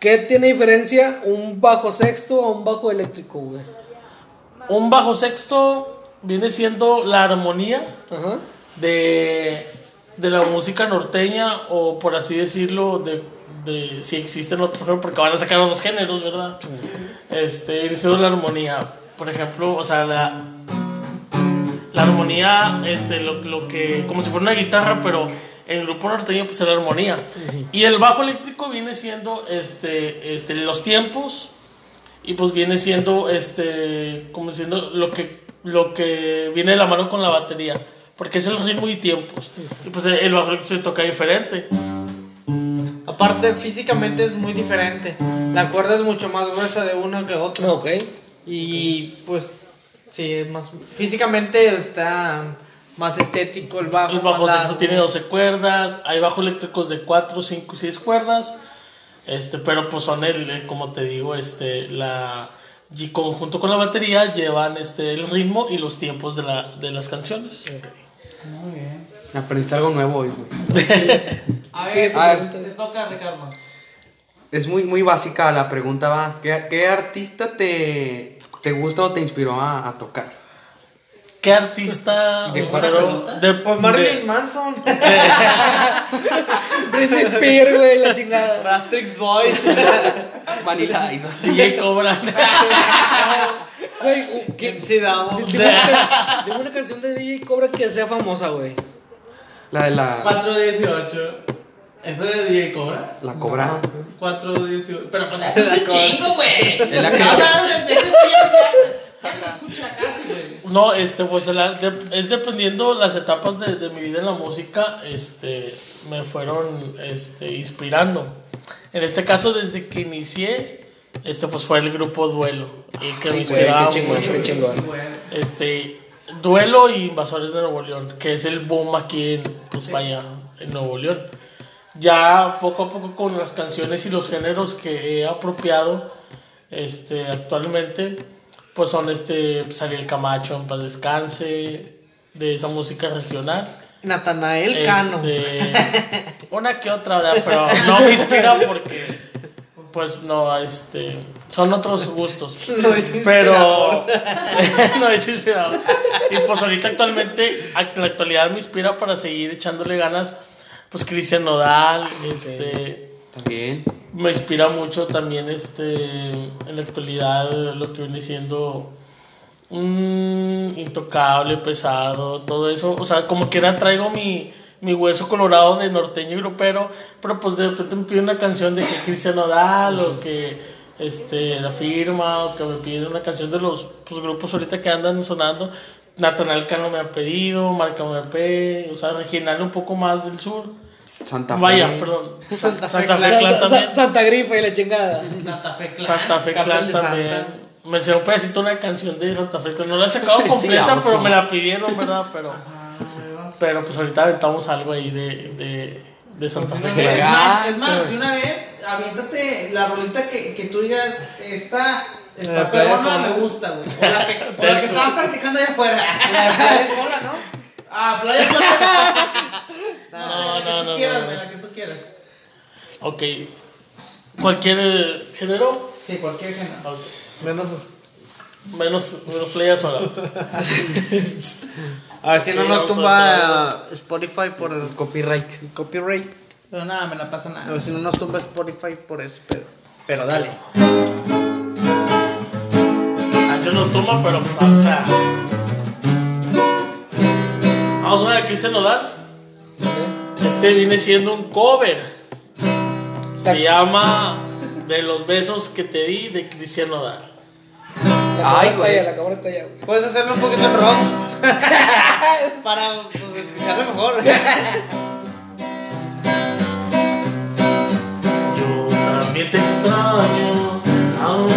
¿Qué tiene diferencia un bajo sexto a un bajo eléctrico, güey? Un bajo sexto viene siendo la armonía Ajá. de, de la música norteña o por así decirlo de, de si existen otros géneros porque van a sacar unos géneros verdad este viene siendo la armonía por ejemplo o sea la la armonía este lo, lo que como si fuera una guitarra pero en el grupo norteño pues es la armonía y el bajo eléctrico viene siendo este este los tiempos y pues viene siendo este como siendo lo que lo que viene de la mano con la batería porque es el ritmo y tiempos y pues el bajo eléctrico se toca diferente Aparte, físicamente es muy diferente. La cuerda es mucho más gruesa de una que otra. Ok. Y pues Sí, es más. Físicamente está más estético el bajo. El bajo más sexto largo. tiene 12 cuerdas, hay bajos eléctricos de 4, 5 y 6 cuerdas. Este, pero pues son el, el, como te digo, este, la y conjunto con la batería llevan este el ritmo y los tiempos de, la, de las canciones. Muy bien. Aprendiste algo nuevo hoy, güey. A ver, a ver. te toca, Ricardo. Es muy, muy básica la pregunta, va. ¿Qué, qué artista te, te gusta o te inspiró a, a tocar? ¿Qué artista ¿De cuál de, Pues Marilyn de- Manson. Britney Spears, güey, la chingada. Bastrix Boys. Vanilla Ice. DJ Cobra? Güey, ¿qué- MC Damo. Dime una, can- dime una canción de DJ Cobra que sea famosa, güey. La de la, 418. ¿Eso era de DJ Cobra? la cobra. 418. Pero pues eso es un chingo, güey. Es la. No, este, pues el ar- de- es dependiendo las etapas de, de mi vida en la música, este, me fueron, este, inspirando. En este caso, desde que inicié, este, pues fue el grupo Duelo, el que me inspiraba qué chingón, mucho. qué chingón. Este, Duelo y Invasores de Nuevo León, que es el boom aquí en, pues vaya, en Nuevo León. Ya poco a poco con las canciones y los géneros que he apropiado, este, actualmente, pues son este, pues, Ariel Camacho, en paz descanse, de esa música regional. Natanael Cano. Este, una que otra, ¿verdad? pero no me inspira porque, pues no, este, son otros gustos. No es Pero no es inspirador. Y pues ahorita actualmente, en la actualidad me inspira para seguir echándole ganas, pues Cristian Nodal, este, También. me inspira mucho también este, en la actualidad lo que viene siendo un intocable, pesado, todo eso. O sea, como quiera traigo mi, mi hueso colorado de norteño y grupero, pero pues de repente me pide una canción de que Cristian Nodal o que este, la firma o que me piden una canción de los pues, grupos ahorita que andan sonando. Natanael Cano me ha pedido, Marca MP, o sea, regional un poco más del sur. Santa Fe. Vaya, perdón. Santa Santa, Fe Clan también. Sa- Santa Grifa y la chingada. Santa Fe Clan. Santa Fe Clan de también. Santa. Me sé un pedacito una canción de Santa Fe Clan. No la he sacado completa, vamos, pero me la pidieron, ¿verdad? Pero, pero pues ahorita aventamos algo ahí de, de, de Santa Es Fe Clan. más, es más, de una vez, aviéntate la rolita que, que tú digas, esta, esta perrona me gusta, güey. O la que, o la que estaban practicando allá afuera. La de sola, ¿no? Ah, playa sola. No, la que no, tú no, quieras, no. güey, la que tú quieras. Ok. ¿Cualquier género? Sí, cualquier género. Ok. Menos. Menos, menos playa sola. A ver si no nos tumba Spotify por el Copyright. copyright. Pero nada, me la pasa A nada. ver si no nos tumba Spotify por eso. Pero, pero dale. Así nos toma, pero pues, o sea. Vamos a una de Cristian Nodal. Este viene siendo un cover. Se llama De los besos que te di de Cristian Nodal. La cámara Ay, está güey. allá, la cámara está allá, güey. Puedes hacerlo un poquito en rock. Para pues, escucharlo mejor. Yo también te extraño, aún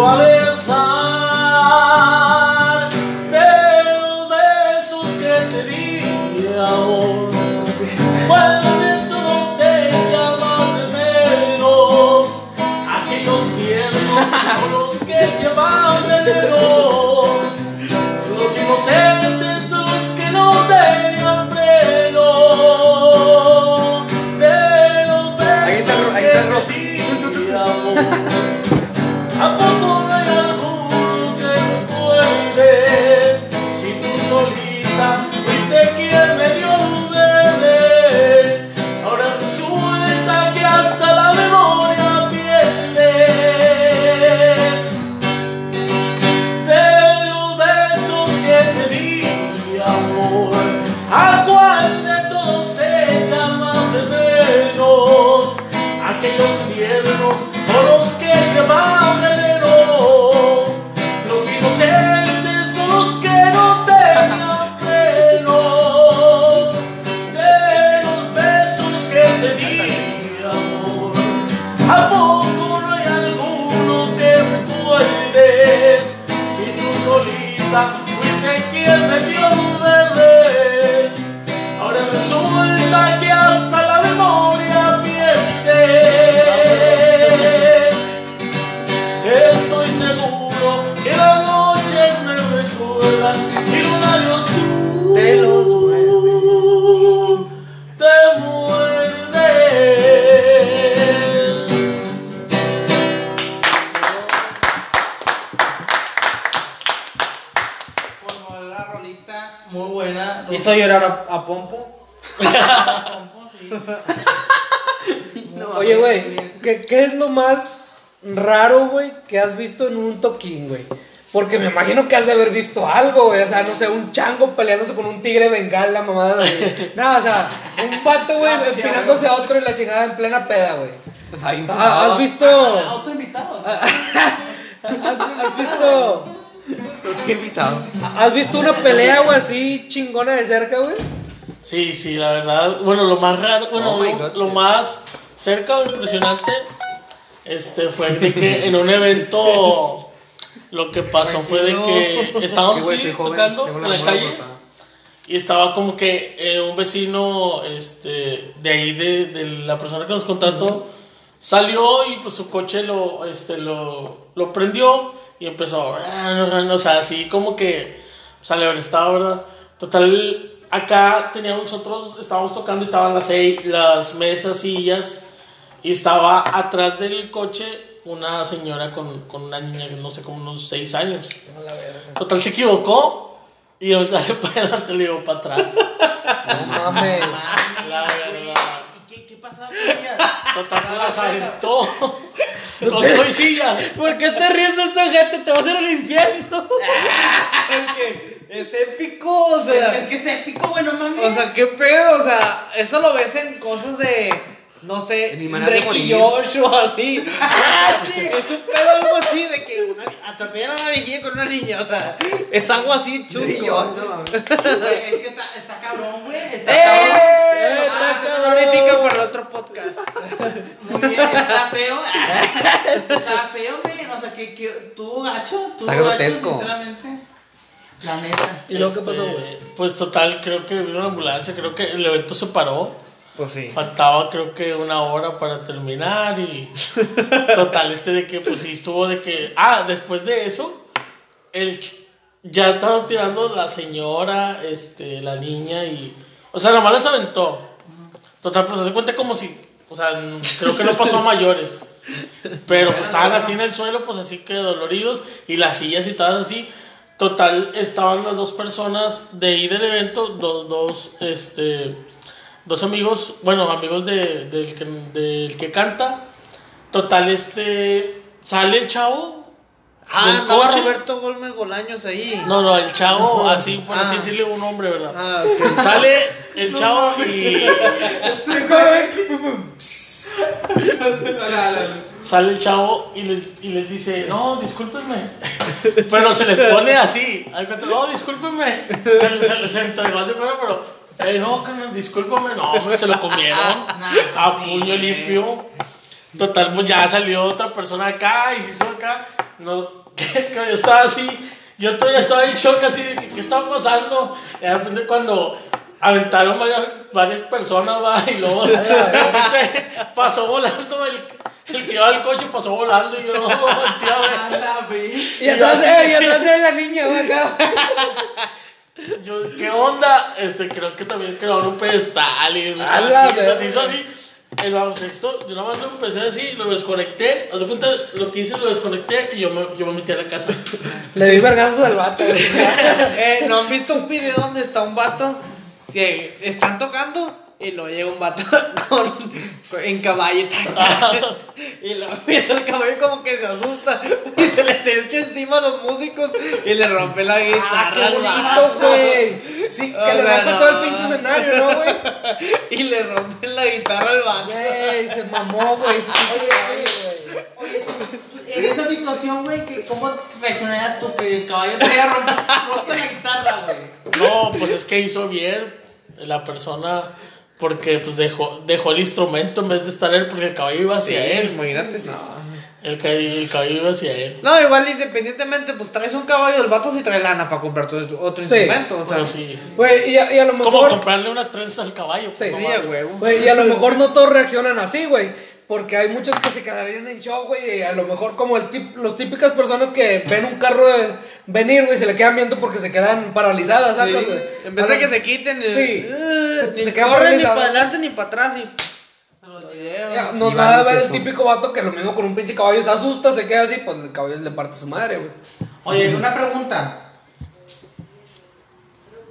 comienzo más raro, güey, que has visto en un toquín, güey? Porque me imagino que has de haber visto algo, güey. O sea, no sé, un chango peleándose con un tigre bengala, mamada. güey. Nada, o sea, un pato, güey, empinándose a otro y la chingada en plena peda, güey. Ay, Ah, ¿Has visto. Ah, Otro invitado. ¿Has, has visto. qué invitado. ¿Has visto una pelea, güey, así chingona de cerca, güey? Sí, sí, la verdad. Bueno, lo más raro, bueno, Oh lo, God, lo más cerca o impresionante este, fue de que en un evento lo que pasó fue de que estábamos así tocando en la calle y estaba como que eh, un vecino este, de ahí, de, de la persona que nos contrató, salió y pues su coche lo, este, lo, lo prendió y empezó, o sea, así como que sale estaba, ¿verdad? Total, acá teníamos nosotros, estábamos tocando y estaban las, las mesas, sillas y estaba atrás del coche una señora con, con una niña, no sé, como unos 6 años. Total, se equivocó y de darle para adelante le dio para atrás. No mames. La verdad. ¿Y qué, qué pasaba con ella? Total, me las aventó. Con todo y sillas. ¿Por qué te ríes de esta gente? Te vas a ir al infierno. Es épico, o El sea. que es épico, bueno, mami. O sea, qué pedo, o sea, eso lo ves en cosas de. No sé, mi manera Drake y morir. Josh o así. Ah, sí, es un pedo algo así de que una, atropellan a una viejilla con una niña, o sea, es algo así chusco. No es que está, está cabrón, güey. Está ¡Eh! cabrón. Ah, cabrón. Notifica para el otro podcast. Muy bien, está feo. Está feo, güey. O sea, que, que tú gacho. Tú Está gacho, grotesco. Sinceramente. La neta. ¿Y luego qué Este, pasó, güey? Pues total, creo que vino una ambulancia, creo que el evento se paró. Pues sí. Faltaba creo que una hora para terminar y total este de que pues sí estuvo de que ah después de eso el ya estaba tirando la señora este la niña y o sea la mala se aventó. Total pues se cuenta como si o sea creo que no pasó a mayores. Pero pues estaban así en el suelo pues así que doloridos y las sillas y todas así. Total estaban las dos personas de ahí del evento dos dos este dos amigos, bueno, amigos de, del, que, del que canta. Total, este. Sale el chavo. Ah, andaba coche. Roberto Gómez Bolaños ahí. No, no, el chavo, así, por así Ah. decirle un hombre, ¿verdad? Ah. Sale el chavo y. Sale el chavo y, le- y les dice, no, discúlpenme. Pero se les pone así. No, discúlpenme. Se, se, se entregó pero, pero "Eh, no, carnal, discúlpame. No, hombre, se lo comieron. A sí, puño limpio. Total, pues ya salió otra persona acá y se hizo acá. No, que, yo estaba así. Yo todavía estaba en shock así de que, ¿qué estaba pasando? Y de repente cuando aventaron varias, varias personas, va, y luego de repente pasó volando el, el que iba al coche, pasó volando y yo no volteé a ver. Y atrás de, y atrás de la niña, güey, acá. Yo, ¿qué onda? Este, creo que también crearon un pedestal y A así, hizo así. El sexto, yo nada más lo empecé así, lo desconecté. Haz de cuenta, lo que hice lo desconecté y yo me, yo me metí a la casa. Le di vergazos al vato. Eh, ¿No han visto un video donde está un vato que están tocando y luego llega un vato con, con- en caballo y luego empieza el caballo como que se asusta y se les echa encima a los músicos y le rompe la Ah, guitarra qué al bonito, vato. güey. Sí, O que le rompe no. todo el pinche escenario, ¿no, güey? y le rompen la guitarra al vato. Güey, se mamó, güey. pinche caballo, güey. Oye, en esa situación, güey, que- ¿cómo reaccionarías tú que el caballo te haya roto, roto la guitarra, güey? No, pues es que hizo bien la persona porque pues dejó, dejó el instrumento en vez de estar él porque el caballo iba hacia él. imagínate. No. El, el caballo iba hacia él. No, igual independientemente, pues traes un caballo, el vato sí trae lana para comprar tu- otro Sí. instrumento, o sea. Pero sí. Güey, y, a- y a lo Es como mejor. comprarle unas trenzas al caballo. Sí, no sí, mames. huevo. Güey, y a lo mejor no todos reaccionan así, güey. Porque hay muchos que se quedarían en shock, güey. Y a lo mejor como el tip, los típicas personas que ven un carro eh, venir, güey, se le quedan viendo porque se quedan paralizadas, Sí. ¿sabes? En vez A de que se quiten, eh, Sí. eh, Se- se quedan corren ni para adelante ni para atrás y. Ya, No, nada ver el son. típico vato que lo mismo con un pinche caballo se asusta, se queda así, pues el caballo le parte su madre, güey. Oye, una pregunta.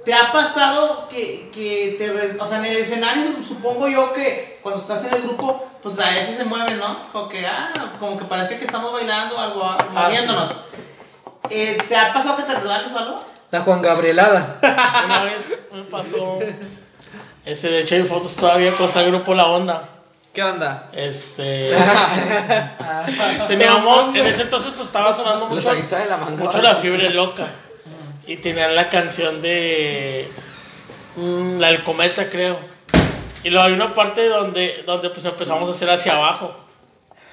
¿Te ha pasado que, que te... O sea, en el escenario supongo yo que cuando estás en el grupo, pues a veces se mueve, ¿no? Como que, ah, como que parece que estamos bailando o algo, ah, moviéndonos. Eh, ¿Te ha pasado que te resbales o algo? La Juan Gabrielada. Una vez me pasó. Este, de hecho, hay fotos todavía con el grupo La Onda. ¿Qué onda? Este. teníamos. En ese entonces pues, estaba sonando mucho. De la manga. Mucho la fiebre loca. Y tenían la canción de. mm, la del cometa, creo. Y luego hay una parte donde, donde pues empezamos a hacer hacia abajo.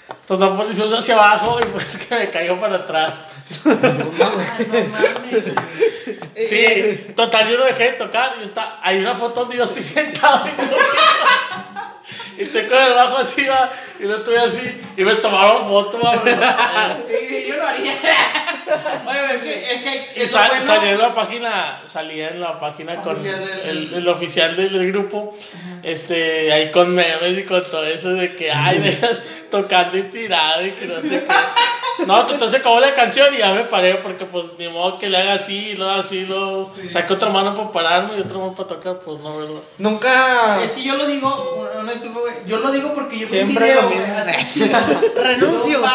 Entonces pues hicimos hacia abajo y pues que me caigo para atrás. Sí, total, yo no dejé de tocar. Yo está, hay una foto donde yo estoy sentado y, y estoy con el bajo así, va, y no estoy así. Y me tomaron foto, va. Sí, yo lo haría. Oye, es que, es que Y sal- lo bueno. salía en la página, salía en la página con del- el, el oficial del, del grupo, este, ahí con memes y con todo eso de que, ay, de esas tocando y tirado y que no sé qué. No, entonces se acabó la canción y ya me paré porque pues ni modo que le haga así, y luego así, luego saqué otra mano para pararme y otra mano para tocar, pues no, ¿verdad? Nunca. Es que yo lo digo, yo lo digo porque yo fui un Siempre video, lo Renuncio.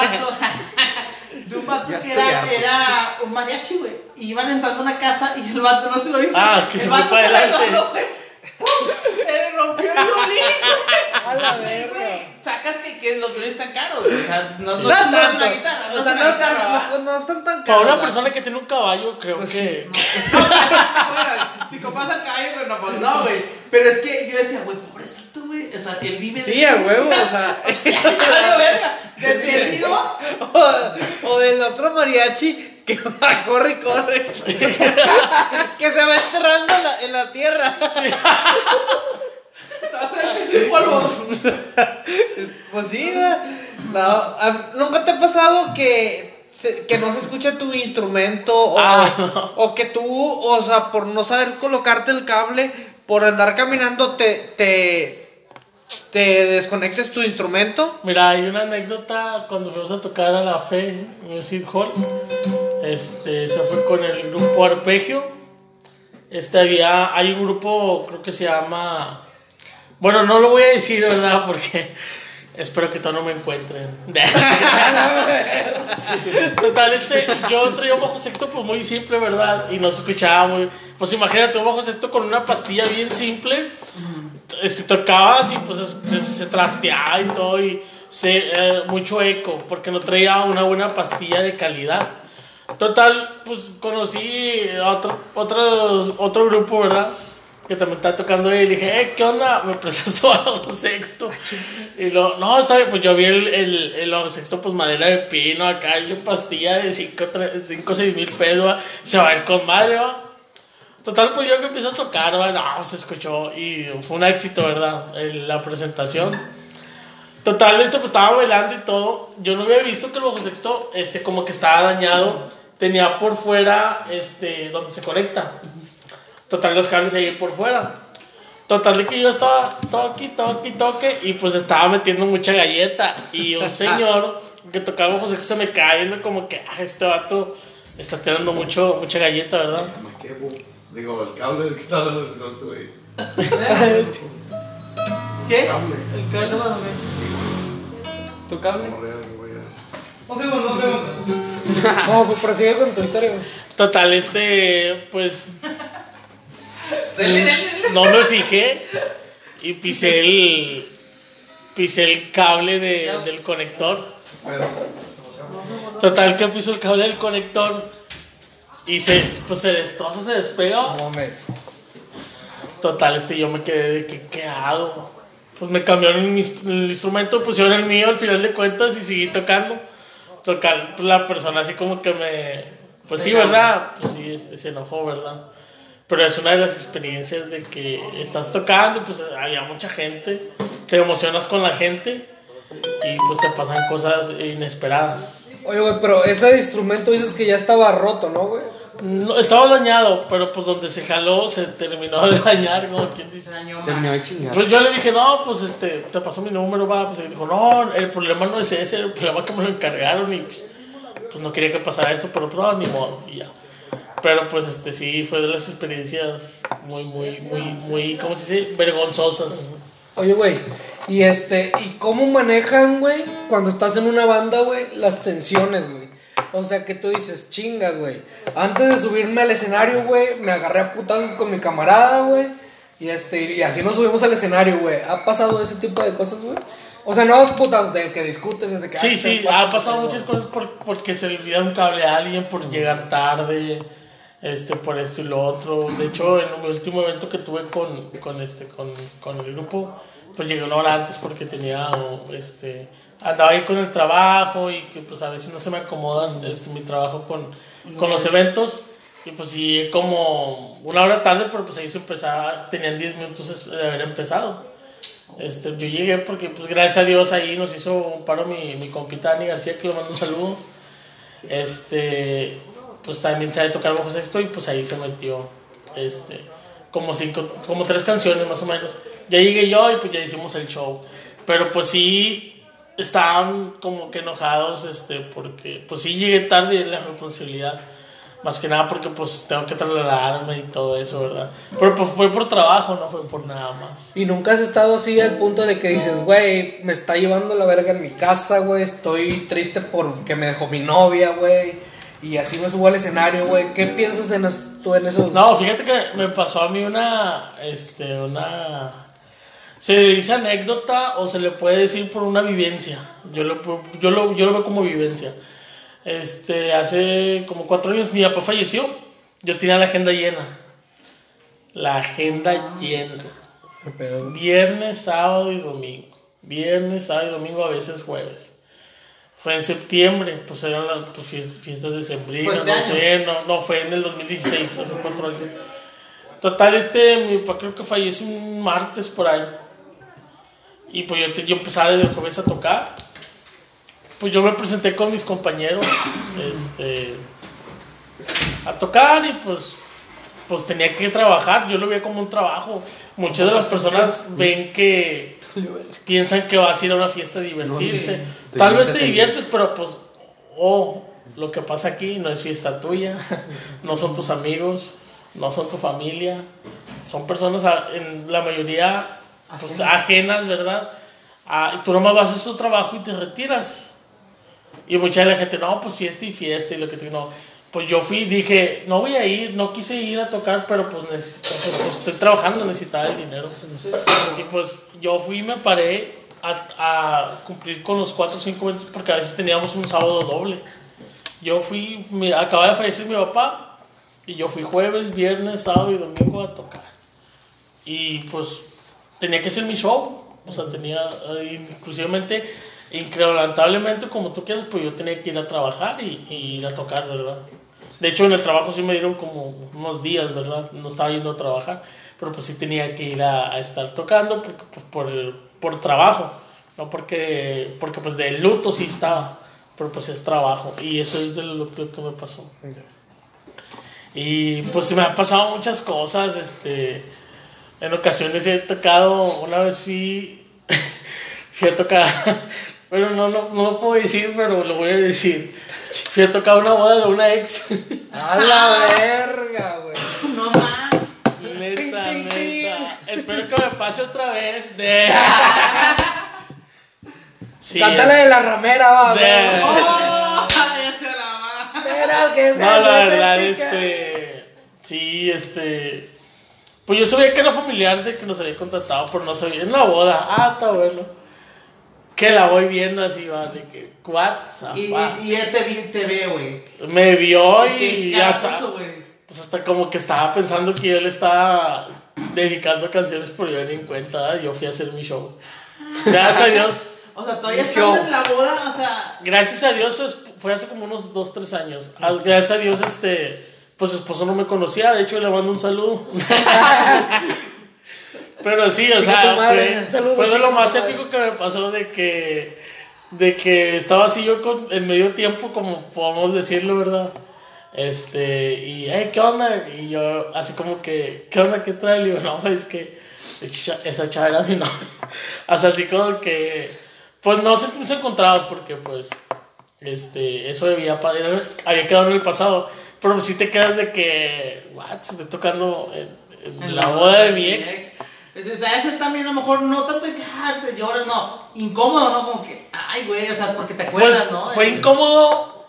de un vato, que era, era un mariachi, güey, y iban entrando a una casa y el vato no se lo hizo. Ah, que El se fue para se adelante. Se le rompió el violín, güey. A la verga. sacas que, que los violines están caros, güey. O sea, no, no, No, son no, tan- no, una guitarra, no o sea, es no, una guitarra, tan- ¿va? no, no están tan Para caros. una ¿va? persona que tiene un caballo, creo Pues que... bueno, si compras al caballo, pues no, pues no, güey. Pero es que yo decía, güey, pobrecito, güey. O sea, él vive de Sí, a huevo, o sea. Verga. De perdido. O, o del otro mariachi que va, corre y corre. que se va enterrando en la, en la tierra. No sé, pinche polvo. Pues sí, no, a- ¿Nunca te ha pasado que, se- que no se escucha tu instrumento o, Ah, no. o que tú, o sea, por no saber colocarte el cable, por andar caminando, te, te, te desconectes tu instrumento? Mira, hay una anécdota cuando fuimos a tocar a la Fe Music Hall. Este, se fue con el grupo Arpegio. Este había, hay un grupo, creo que se llama. Bueno, no lo voy a decir, ¿verdad? Porque espero que todos no me encuentren. Total, este, yo traía un bajo sexto, pues muy simple, ¿verdad? Y no se escuchaba muy. Pues imagínate, un bajo sexto con una pastilla bien simple este, tocabas y pues es- se, se trasteaba y todo y se, eh, mucho eco porque no traía una buena pastilla de calidad. Total, pues conocí a otro, otro, otro grupo, ¿verdad? Que también estaba tocando y le dije, eh, ¿qué onda? Me prestas tu bajo sexto. Y lo, no, ¿sabes? Pues yo vi el, el, el bajo sexto, pues madera de pino, acá una pastilla de 5 o 6 mil pesos, ¿va? se va a ir con madre, ¿va? Total, pues yo que empiezo a tocar, ¿va? no, se escuchó y fue un éxito, ¿verdad? El- la presentación. Total, esto pues estaba bailando y todo. Yo no había visto que el bajo sexto, este, como que estaba dañado. Tenía por fuera, este, donde se conecta. Total, los cables ahí por fuera. Total, de que yo estaba toque, toque, toque y pues estaba metiendo mucha galleta. Y un señor que tocaba bajo sexto se me cae viendo como que, ah, este vato está tirando mucho, mucha galleta, ¿verdad? Me quemo. Digo, el cable que está hablando güey. ¿Qué? Cable. El cable más o menos. ¿Tu cable? Un segundo, un segundo. No, pues prosigue con tu historia, güey. Total, este, pues no me fijé y pisé el, pisé el cable de- del conector. Total, que piso el cable del conector y se, pues se destroza, se mames. Total, este, yo me quedé de que, ¿qué hago? Pues me cambiaron el instrumento, pusieron el mío al final de cuentas y seguí tocando. Tocar, la persona así como que me, pues sí, ¿verdad? Pues sí, este, se enojó, ¿verdad? Pero es una de las experiencias de que estás tocando, y pues había mucha gente, te emocionas con la gente y pues te pasan cosas inesperadas. Oye, güey, pero ese instrumento dices que ya estaba roto, ¿no, güey? No, estaba dañado, pero pues donde se jaló se terminó de dañar, como quien dice. Terminó de chingar. Pues yo le dije, no, pues este, te pasó mi número, va. Pues y dijo, no, el problema no es ese, el problema es que me lo encargaron y pues, pues no quería que pasara eso, pero pues no, ni modo, y ya. Pero pues este sí, fue de las experiencias muy, muy, muy, muy, ¿cómo se dice? Vergonzosas. Oye, güey, y este, ¿y cómo manejan, güey, cuando estás en una banda, güey, las tensiones, güey? O sea, que tú dices, chingas, güey. Antes de subirme al escenario, güey, me agarré a putazos con mi camarada, güey. Y este, y así nos subimos al escenario, güey. ¿Ha pasado ese tipo de cosas, güey? O sea, no putazos de que discutes desde que... Sí, sí, ha pasado muchas cosas por, porque se le olvida un cable a alguien, por llegar tarde, este, por esto y lo otro. De hecho, en mi último evento que tuve con, con, este, con, con el grupo, pues llegué una hora antes porque tenía, o, este, andaba ahí con el trabajo y que pues a veces no se me acomodan este, mi trabajo con, con los eventos. Y pues sí, como una hora tarde, pero pues ahí se empezaba, tenían 10 minutos de haber empezado. Este, yo llegué porque, pues gracias a Dios, ahí nos hizo un paro mi, mi compita Dani García, que le mando un saludo. Este, pues también sabe tocar bajo sexto y pues ahí se metió, este, como cinco, como tres canciones más o menos. Ya llegué yo y pues ya hicimos el show. Pero pues sí, estaban como que enojados, este, porque pues sí llegué tarde y es la responsabilidad. Más que nada porque pues tengo que trasladarme y todo eso, ¿verdad? Pero pues fue por trabajo, no fue por nada más. Y nunca has estado así al punto de que dices, güey, me está llevando la verga en mi casa, güey, estoy triste porque me dejó mi novia, güey, y así me subo al escenario, güey. ¿Qué piensas en es- tú en esos? No, fíjate que me pasó a mí una, este, una, se dice anécdota o se le puede decir por una vivencia. Yo lo, yo lo, yo lo veo como vivencia. Este, hace como cuatro años mi papá falleció. Yo tenía la agenda llena. La agenda llena. ¿Qué pedo? Viernes, sábado y domingo. Viernes, sábado y domingo, a veces jueves. Fue en septiembre, pues eran las pues, fies- fiestas de sembrina, ¿Fue este no sé, no, no, fue en el 2016, hace cuatro años. Total, este, mi papá creo que falleció un martes por ahí. Y pues yo, te- yo empezaba desde el jueves a tocar. Pues yo me presenté con mis compañeros, este, a tocar y pues, pues tenía que trabajar. Yo lo veía como un trabajo. Muchas de las personas ven que piensan que vas a ir a una fiesta a divertirte. Sí. Tal vez te diviertes, pero pues, oh, lo que pasa aquí no es fiesta tuya, no son tus amigos, no son tu familia, son personas en la mayoría pues, ajenas, ¿verdad? Ah, y tú nomás vas a hacer tu trabajo y te retiras. Y mucha de la gente, no, pues fiesta y fiesta y lo que te no. Pues yo fui, dije, no voy a ir, no quise ir a tocar, pero pues, necesito, pues, estoy trabajando, necesitaba el dinero. Y pues yo fui y me paré a, a cumplir con los cuatro o cinco eventos porque a veces teníamos un sábado doble. Yo fui, me, acaba de fallecer mi papá y yo fui jueves, viernes, sábado y domingo a tocar. Y pues tenía que ser mi show, o sea, tenía, eh, inclusivamente, incrementablemente, como tú quieras, pues yo tenía que ir a trabajar y, y ir a tocar, ¿verdad? De hecho, en el trabajo sí me dieron como unos días, ¿verdad? No estaba yendo a trabajar, pero pues sí tenía que ir a, estar tocando pues, por, por trabajo, no porque, porque pues de luto sí estaba, pero pues es trabajo y eso es de lo que, que me pasó. Y pues se me han pasado muchas cosas, este, en ocasiones he tocado, una vez fui, fui a tocar, bueno, no, no, no lo puedo decir, pero lo voy a decir. Fui a tocar una boda de una ex. A la verga, güey. No más. Neta, neta. Espero que me pase otra vez. De... Sí, Cántale es- de la ramera, va, de- güey. ¡Oh! Ya se la va. Espera que No, la verdad, este. Sí, este. Pues yo sabía que era familiar de que nos había contratado, pero no sabía. En la boda. Ah, está bueno. Que la voy viendo así, va, de que. What? Y, y, y ya te, vi- te ve, güey. Me vio y ¿Qué ya está. carajo, güey? Pues hasta como que estaba pensando que yo le estaba dedicando canciones, pero yo ni en cuenta. Yo fui a hacer mi show. Gracias a Dios. O sea, todavía estás en la boda, o sea. Gracias a Dios fue hace como unos 2, 3 años. Gracias a Dios, este, pues esposo no me conocía, de hecho le mando un saludo. Pero sí, o Chica sea, fue, de lo más épico que me pasó de que, de que estaba así yo con, en medio tiempo, como podemos decirlo, ¿verdad? Este, y, hey, ¿qué onda? Y yo, así como que, ¿qué onda? ¿Qué trae? Le digo, no, es que esa chava era mi novia. O sea, así como que, pues no sentimos encontrados porque, pues, este, eso era- había quedado en el pasado. Pero sí te quedas de que, what, se estoy tocando en, en la boda de mi ex. Es, o sea, ese también a lo mejor no tanto que ah, te lloras, no. Incómodo, ¿no? Como que, ay, güey, o sea, porque te acuerdas, Pues ¿no? fue incómodo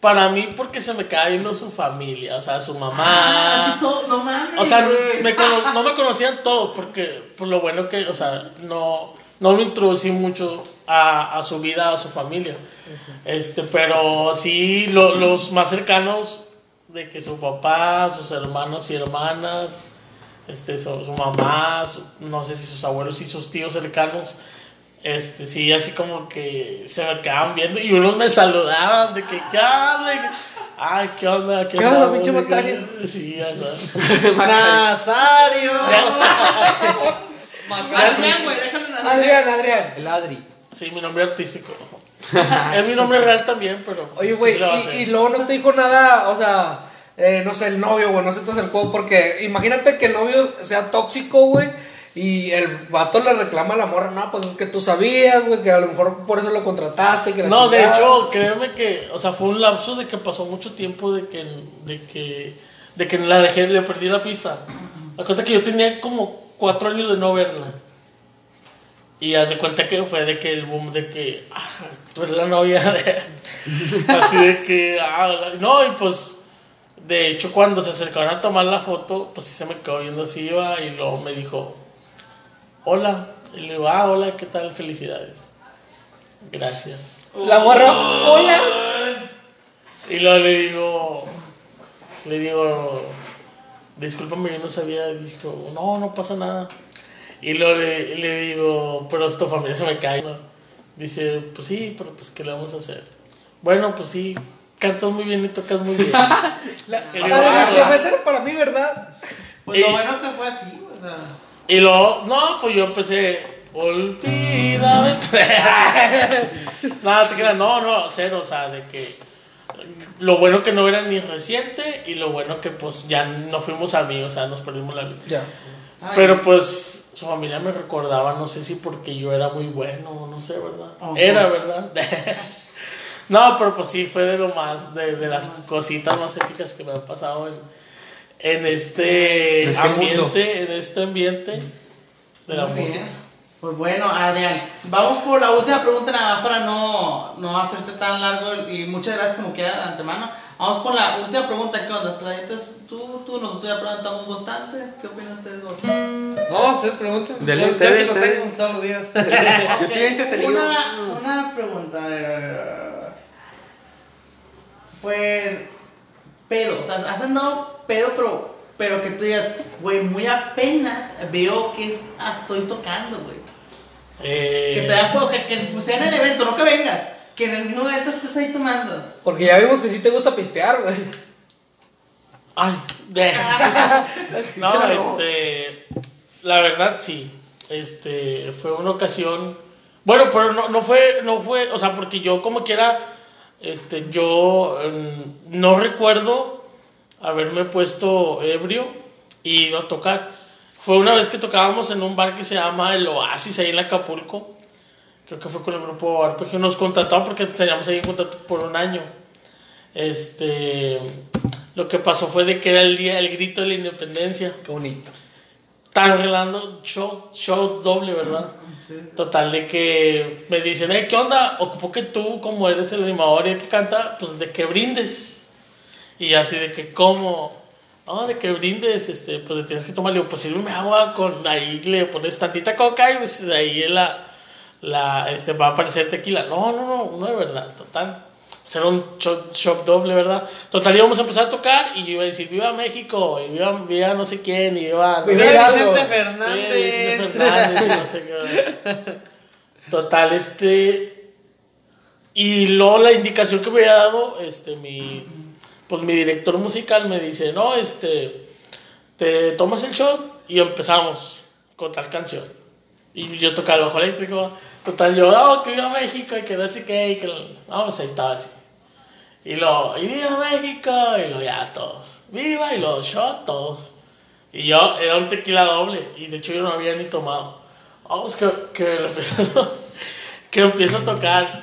para mí porque se me quedaba viendo su familia, o sea, su Ah, mamá. todo- no mames. O sea, me cono- no me conocían todos porque por lo bueno que, o sea, no, no me introducí mucho a, a su vida, a su familia. Este, pero sí lo- los más cercanos de que su papá, sus hermanos y hermanas, este, su, su mamá, su- no sé si sus abuelos y sus tíos cercanos, este, sí, así como que se me quedaban viendo y unos me saludaban de que, ¿qué onda? Ay, ¿qué onda? ¿Qué onda, andamos? pinche Macario? Sí, o sea. Nazario. Adrián, güey, déjalo en Adrián. Adrián, Adrián. El Adri. Sí, mi nombre artístico. es mi nombre real también, pero. pues, Oye, güey, hacer. y, y luego no te dijo nada, o sea, eh, no sé, el novio, güey, no sientas el juego, porque imagínate que el novio sea tóxico, güey, y el vato le reclama a la morra, no, pues es que tú sabías, güey, que a lo mejor por eso lo contrataste, que la No, de chingada". hecho, créeme que, o sea, fue un lapso de que pasó mucho tiempo de que, de que, de que la dejé, le perdí la pista. Acuérdate que yo tenía como cuatro años de no verla. Y haz de cuenta que fue de que el boom de que, ah, tú eres la novia de... Así de que, ah, la- no, y pues, de hecho, cuando se acercaron a tomar la foto, pues sí se me quedó viendo así, iba, y luego me dijo, hola. Y le digo, ah, hola, ¿qué tal? Felicidades. Gracias. La morra, hola. Y luego le digo, le digo, discúlpame, yo no sabía. Dijo, no, no pasa nada. Y luego le, le digo, pero tu familia se me cae. Dice, pues sí, pero pues ¿qué le vamos a hacer? Bueno, pues sí, cantas muy bien y tocas muy bien. La, la, la- "Ah, la mesa era para mí, ¿verdad? Pues lo Y- bueno que fue así, o sea. Y luego, no, pues yo empecé, olvídame. Nada, te creas, no, no, cero, o sea, de que lo bueno que no era ni reciente y lo bueno que pues ya no fuimos amigos, o sea, nos perdimos la vida. Ya. ay, Pero pues su familia me recordaba, no sé si porque yo era muy bueno, no sé, ¿verdad? Era, ¿verdad? no, pero pues sí, fue de lo más, de, de las cositas más épicas que me han pasado en, en este, este ambiente, mundo. en este ambiente de la Muy música. bien. Pues bueno, Adrián, vamos por la última pregunta nada más para no, no hacerte tan largo y muchas gracias como quiera de antemano. Vamos con la última pregunta, ¿qué onda? Claritas, tú, tú, nosotros ya preguntamos bastante, ¿qué opinan ustedes dos? No, ustedes pregunten. Dele ustedes, ustedes. los días. Yo estoy entretenido. Una, una pregunta, eh, pues, pedo, o sea, has andado pedo, pero, pero que tú digas, güey, muy apenas veo que es- ah, estoy tocando, güey. Eh, Que te da juego, que, que sea en el evento, no que vengas. Que en el mismo evento estés ahí tomando. Porque ya vimos que sí te gusta pistear, güey. Ay, de- no, este, la verdad sí, este, fue una ocasión, bueno, pero no, no fue, no fue, o sea, porque yo como quiera, este, yo mm, no recuerdo haberme puesto ebrio y ido a tocar. Fue una vez que tocábamos en un bar que se llama El Oasis, ahí en Acapulco. Creo que fue con el grupo Arpegio. Nos contrató porque teníamos ahí en contacto por un año. Este, lo que pasó fue de que era el día, el grito de la independencia. Qué bonito. Estaban arreglando show, show doble, ¿verdad? Total, de que me dicen, "Eh, ¿qué onda? Ocupo que tú, como eres el animador y el que canta, pues de que brindes. Y así de que, ¿cómo? No, de que brindes, este, pues le tienes que tomar, le digo, pues sírveme agua con ahí, le pones tantita coca y pues ahí la, la, este, va a aparecer tequila. No, no, no, no de verdad, total. Será un shop doble, ¿verdad? Total, íbamos a empezar a tocar y iba a decir, viva México, y viva, viva no sé quién, y viva... Viva Hidalgo. Vicente Fernández. Vicente Fernández y no sé qué. Total, este. Y luego la indicación que me había dado, este, mi, pues mi director musical me dice, no, este, te tomas el shot y empezamos con tal canción. Y yo tocaba el bajo eléctrico, total, yo, oh, que viva México y que no sé qué, y que, no, pues ahí estaba así. Y luego, y viva México, y luego ya todos, viva, y luego shot todos. Y yo, era un tequila doble, y de hecho yo no había ni tomado. Vamos, que, que, empiezo, que empiezo a tocar,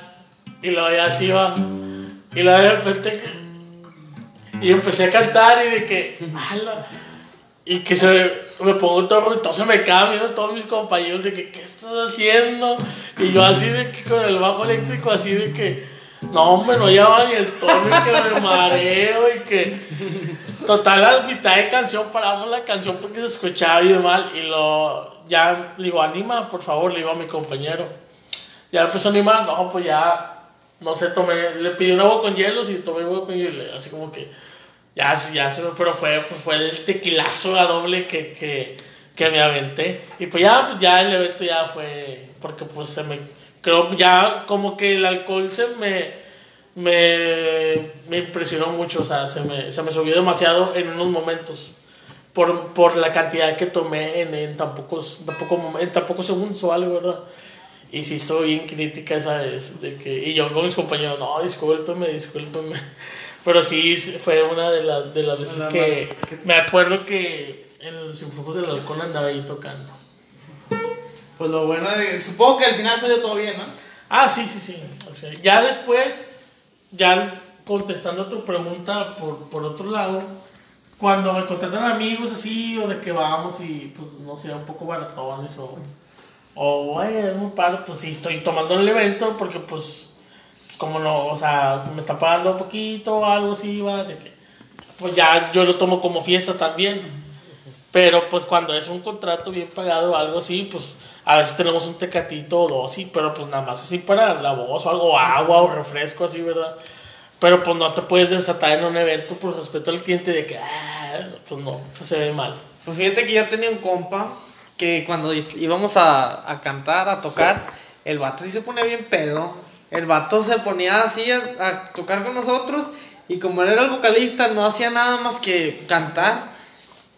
y luego ya así va, y luego de repente, y empecé a cantar, y de que, y que se me pongo todo, entonces me quedan viendo todos mis compañeros de que, ¿qué estás haciendo? Y yo así de que con el bajo eléctrico, así de que, no, hombre, no llevaba ni el tono que me mareo y que, total, a mitad de canción paramos la canción porque se escuchaba bien mal y lo, ya, le digo, anima, por favor, le digo a mi compañero. Ya empezó a animar, no, pues ya, no sé, tomé, le pedí un agua con hielos y tomé agua con hielos, así como que, ya, ya pero fue, pues fue el tequilazo a doble que, que, que me aventé. Y pues ya, pues ya el evento ya fue, porque pues se me, creo ya como que el alcohol se me, me, me impresionó mucho, o sea, se me, se me subió demasiado en unos momentos. Por, por la cantidad que tomé en, en tan pocos, tan poco mom- en tan segundos o algo, ¿verdad? Y sí estoy bien crítica esa de que, y yo con mis compañeros, no, discúlpeme, discúlpeme. Pero sí fue una de, las de las veces que me acuerdo que en los influjos del alcohol andaba ahí tocando. Pues lo bueno de. Supongo que al final salió todo bien, ¿no? Ah, sí, sí, sí. O sea, ya después, ya contestando tu pregunta por, por otro lado, cuando me contratan amigos así, o de que vamos y, pues, no sé, un poco baratones, o, o, "Ay, es muy padre, pues sí, estoy tomando el evento, porque, pues, como no, o sea, me está pagando un poquito o algo así, va, de que, pues ya yo lo tomo como fiesta también. Pero pues cuando es un contrato bien pagado o algo así, pues a veces tenemos un tecatito o dos, sí, pero pues nada más así para la voz o algo, agua o refresco así, ¿verdad? Pero pues no te puedes desatar en un evento por respeto al cliente de que, ah, pues no, eso se ve mal. Pues fíjate que yo tenía un compa que cuando íbamos a, a cantar, a tocar, el vato sí se ponía bien pedo. El vato se ponía así a, a tocar con nosotros y como él era el vocalista no hacía nada más que cantar.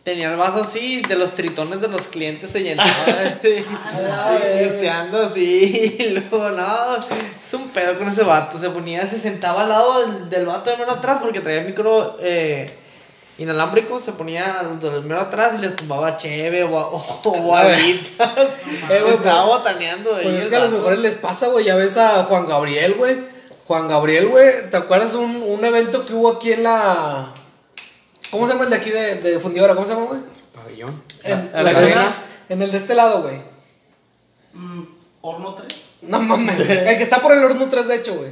Tenía el vaso así, de los tritones de los clientes se llenaba. Pisteando así, y luego no, es un pedo con ese vato. Se ponía, se sentaba al lado del, del vato de mero atrás porque traía el micro eh, inalámbrico. Se ponía del mero atrás y les tumbaba cheve o, o, o. Eh, Estaba pues- botaneando ahí. Pues es que a los mejores les pasa, güey. Ya ves a Juan Gabriel, güey. Juan Gabriel, güey. ¿Te acuerdas un, un evento que hubo aquí en la. ¿Cómo se llama el de aquí de, de Fundidora? ¿Cómo se llama, güey? Pabellón. En, La- la la cadena. En el de este lado, güey. Mm, Horno 3. No mames. el que está por el horno 3, de hecho, güey.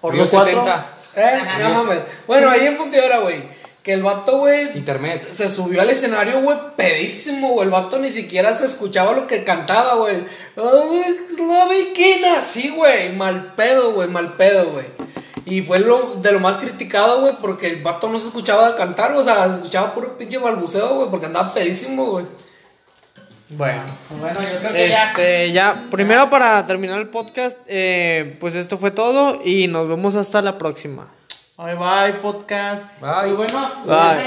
Horno Río 4. 70. Eh, no mames. Bueno, ahí en Fundidora, güey. Que el vato, güey. Internet. Se subió al escenario, güey, pedísimo, güey. El vato ni siquiera se escuchaba lo que cantaba, güey. La viquina. Sí, güey. Mal pedo, güey. Mal pedo, güey. Y fue lo, de lo más criticado, güey, porque el vato no se escuchaba cantar, o sea, se escuchaba puro pinche balbuceo, güey, porque andaba pedísimo, güey. Bueno. Bueno, yo creo que ya. Este, ya, primero para terminar el podcast, eh, pues esto fue todo y nos vemos hasta la próxima. Bye bye, podcast. Bye. Muy bueno. Bye.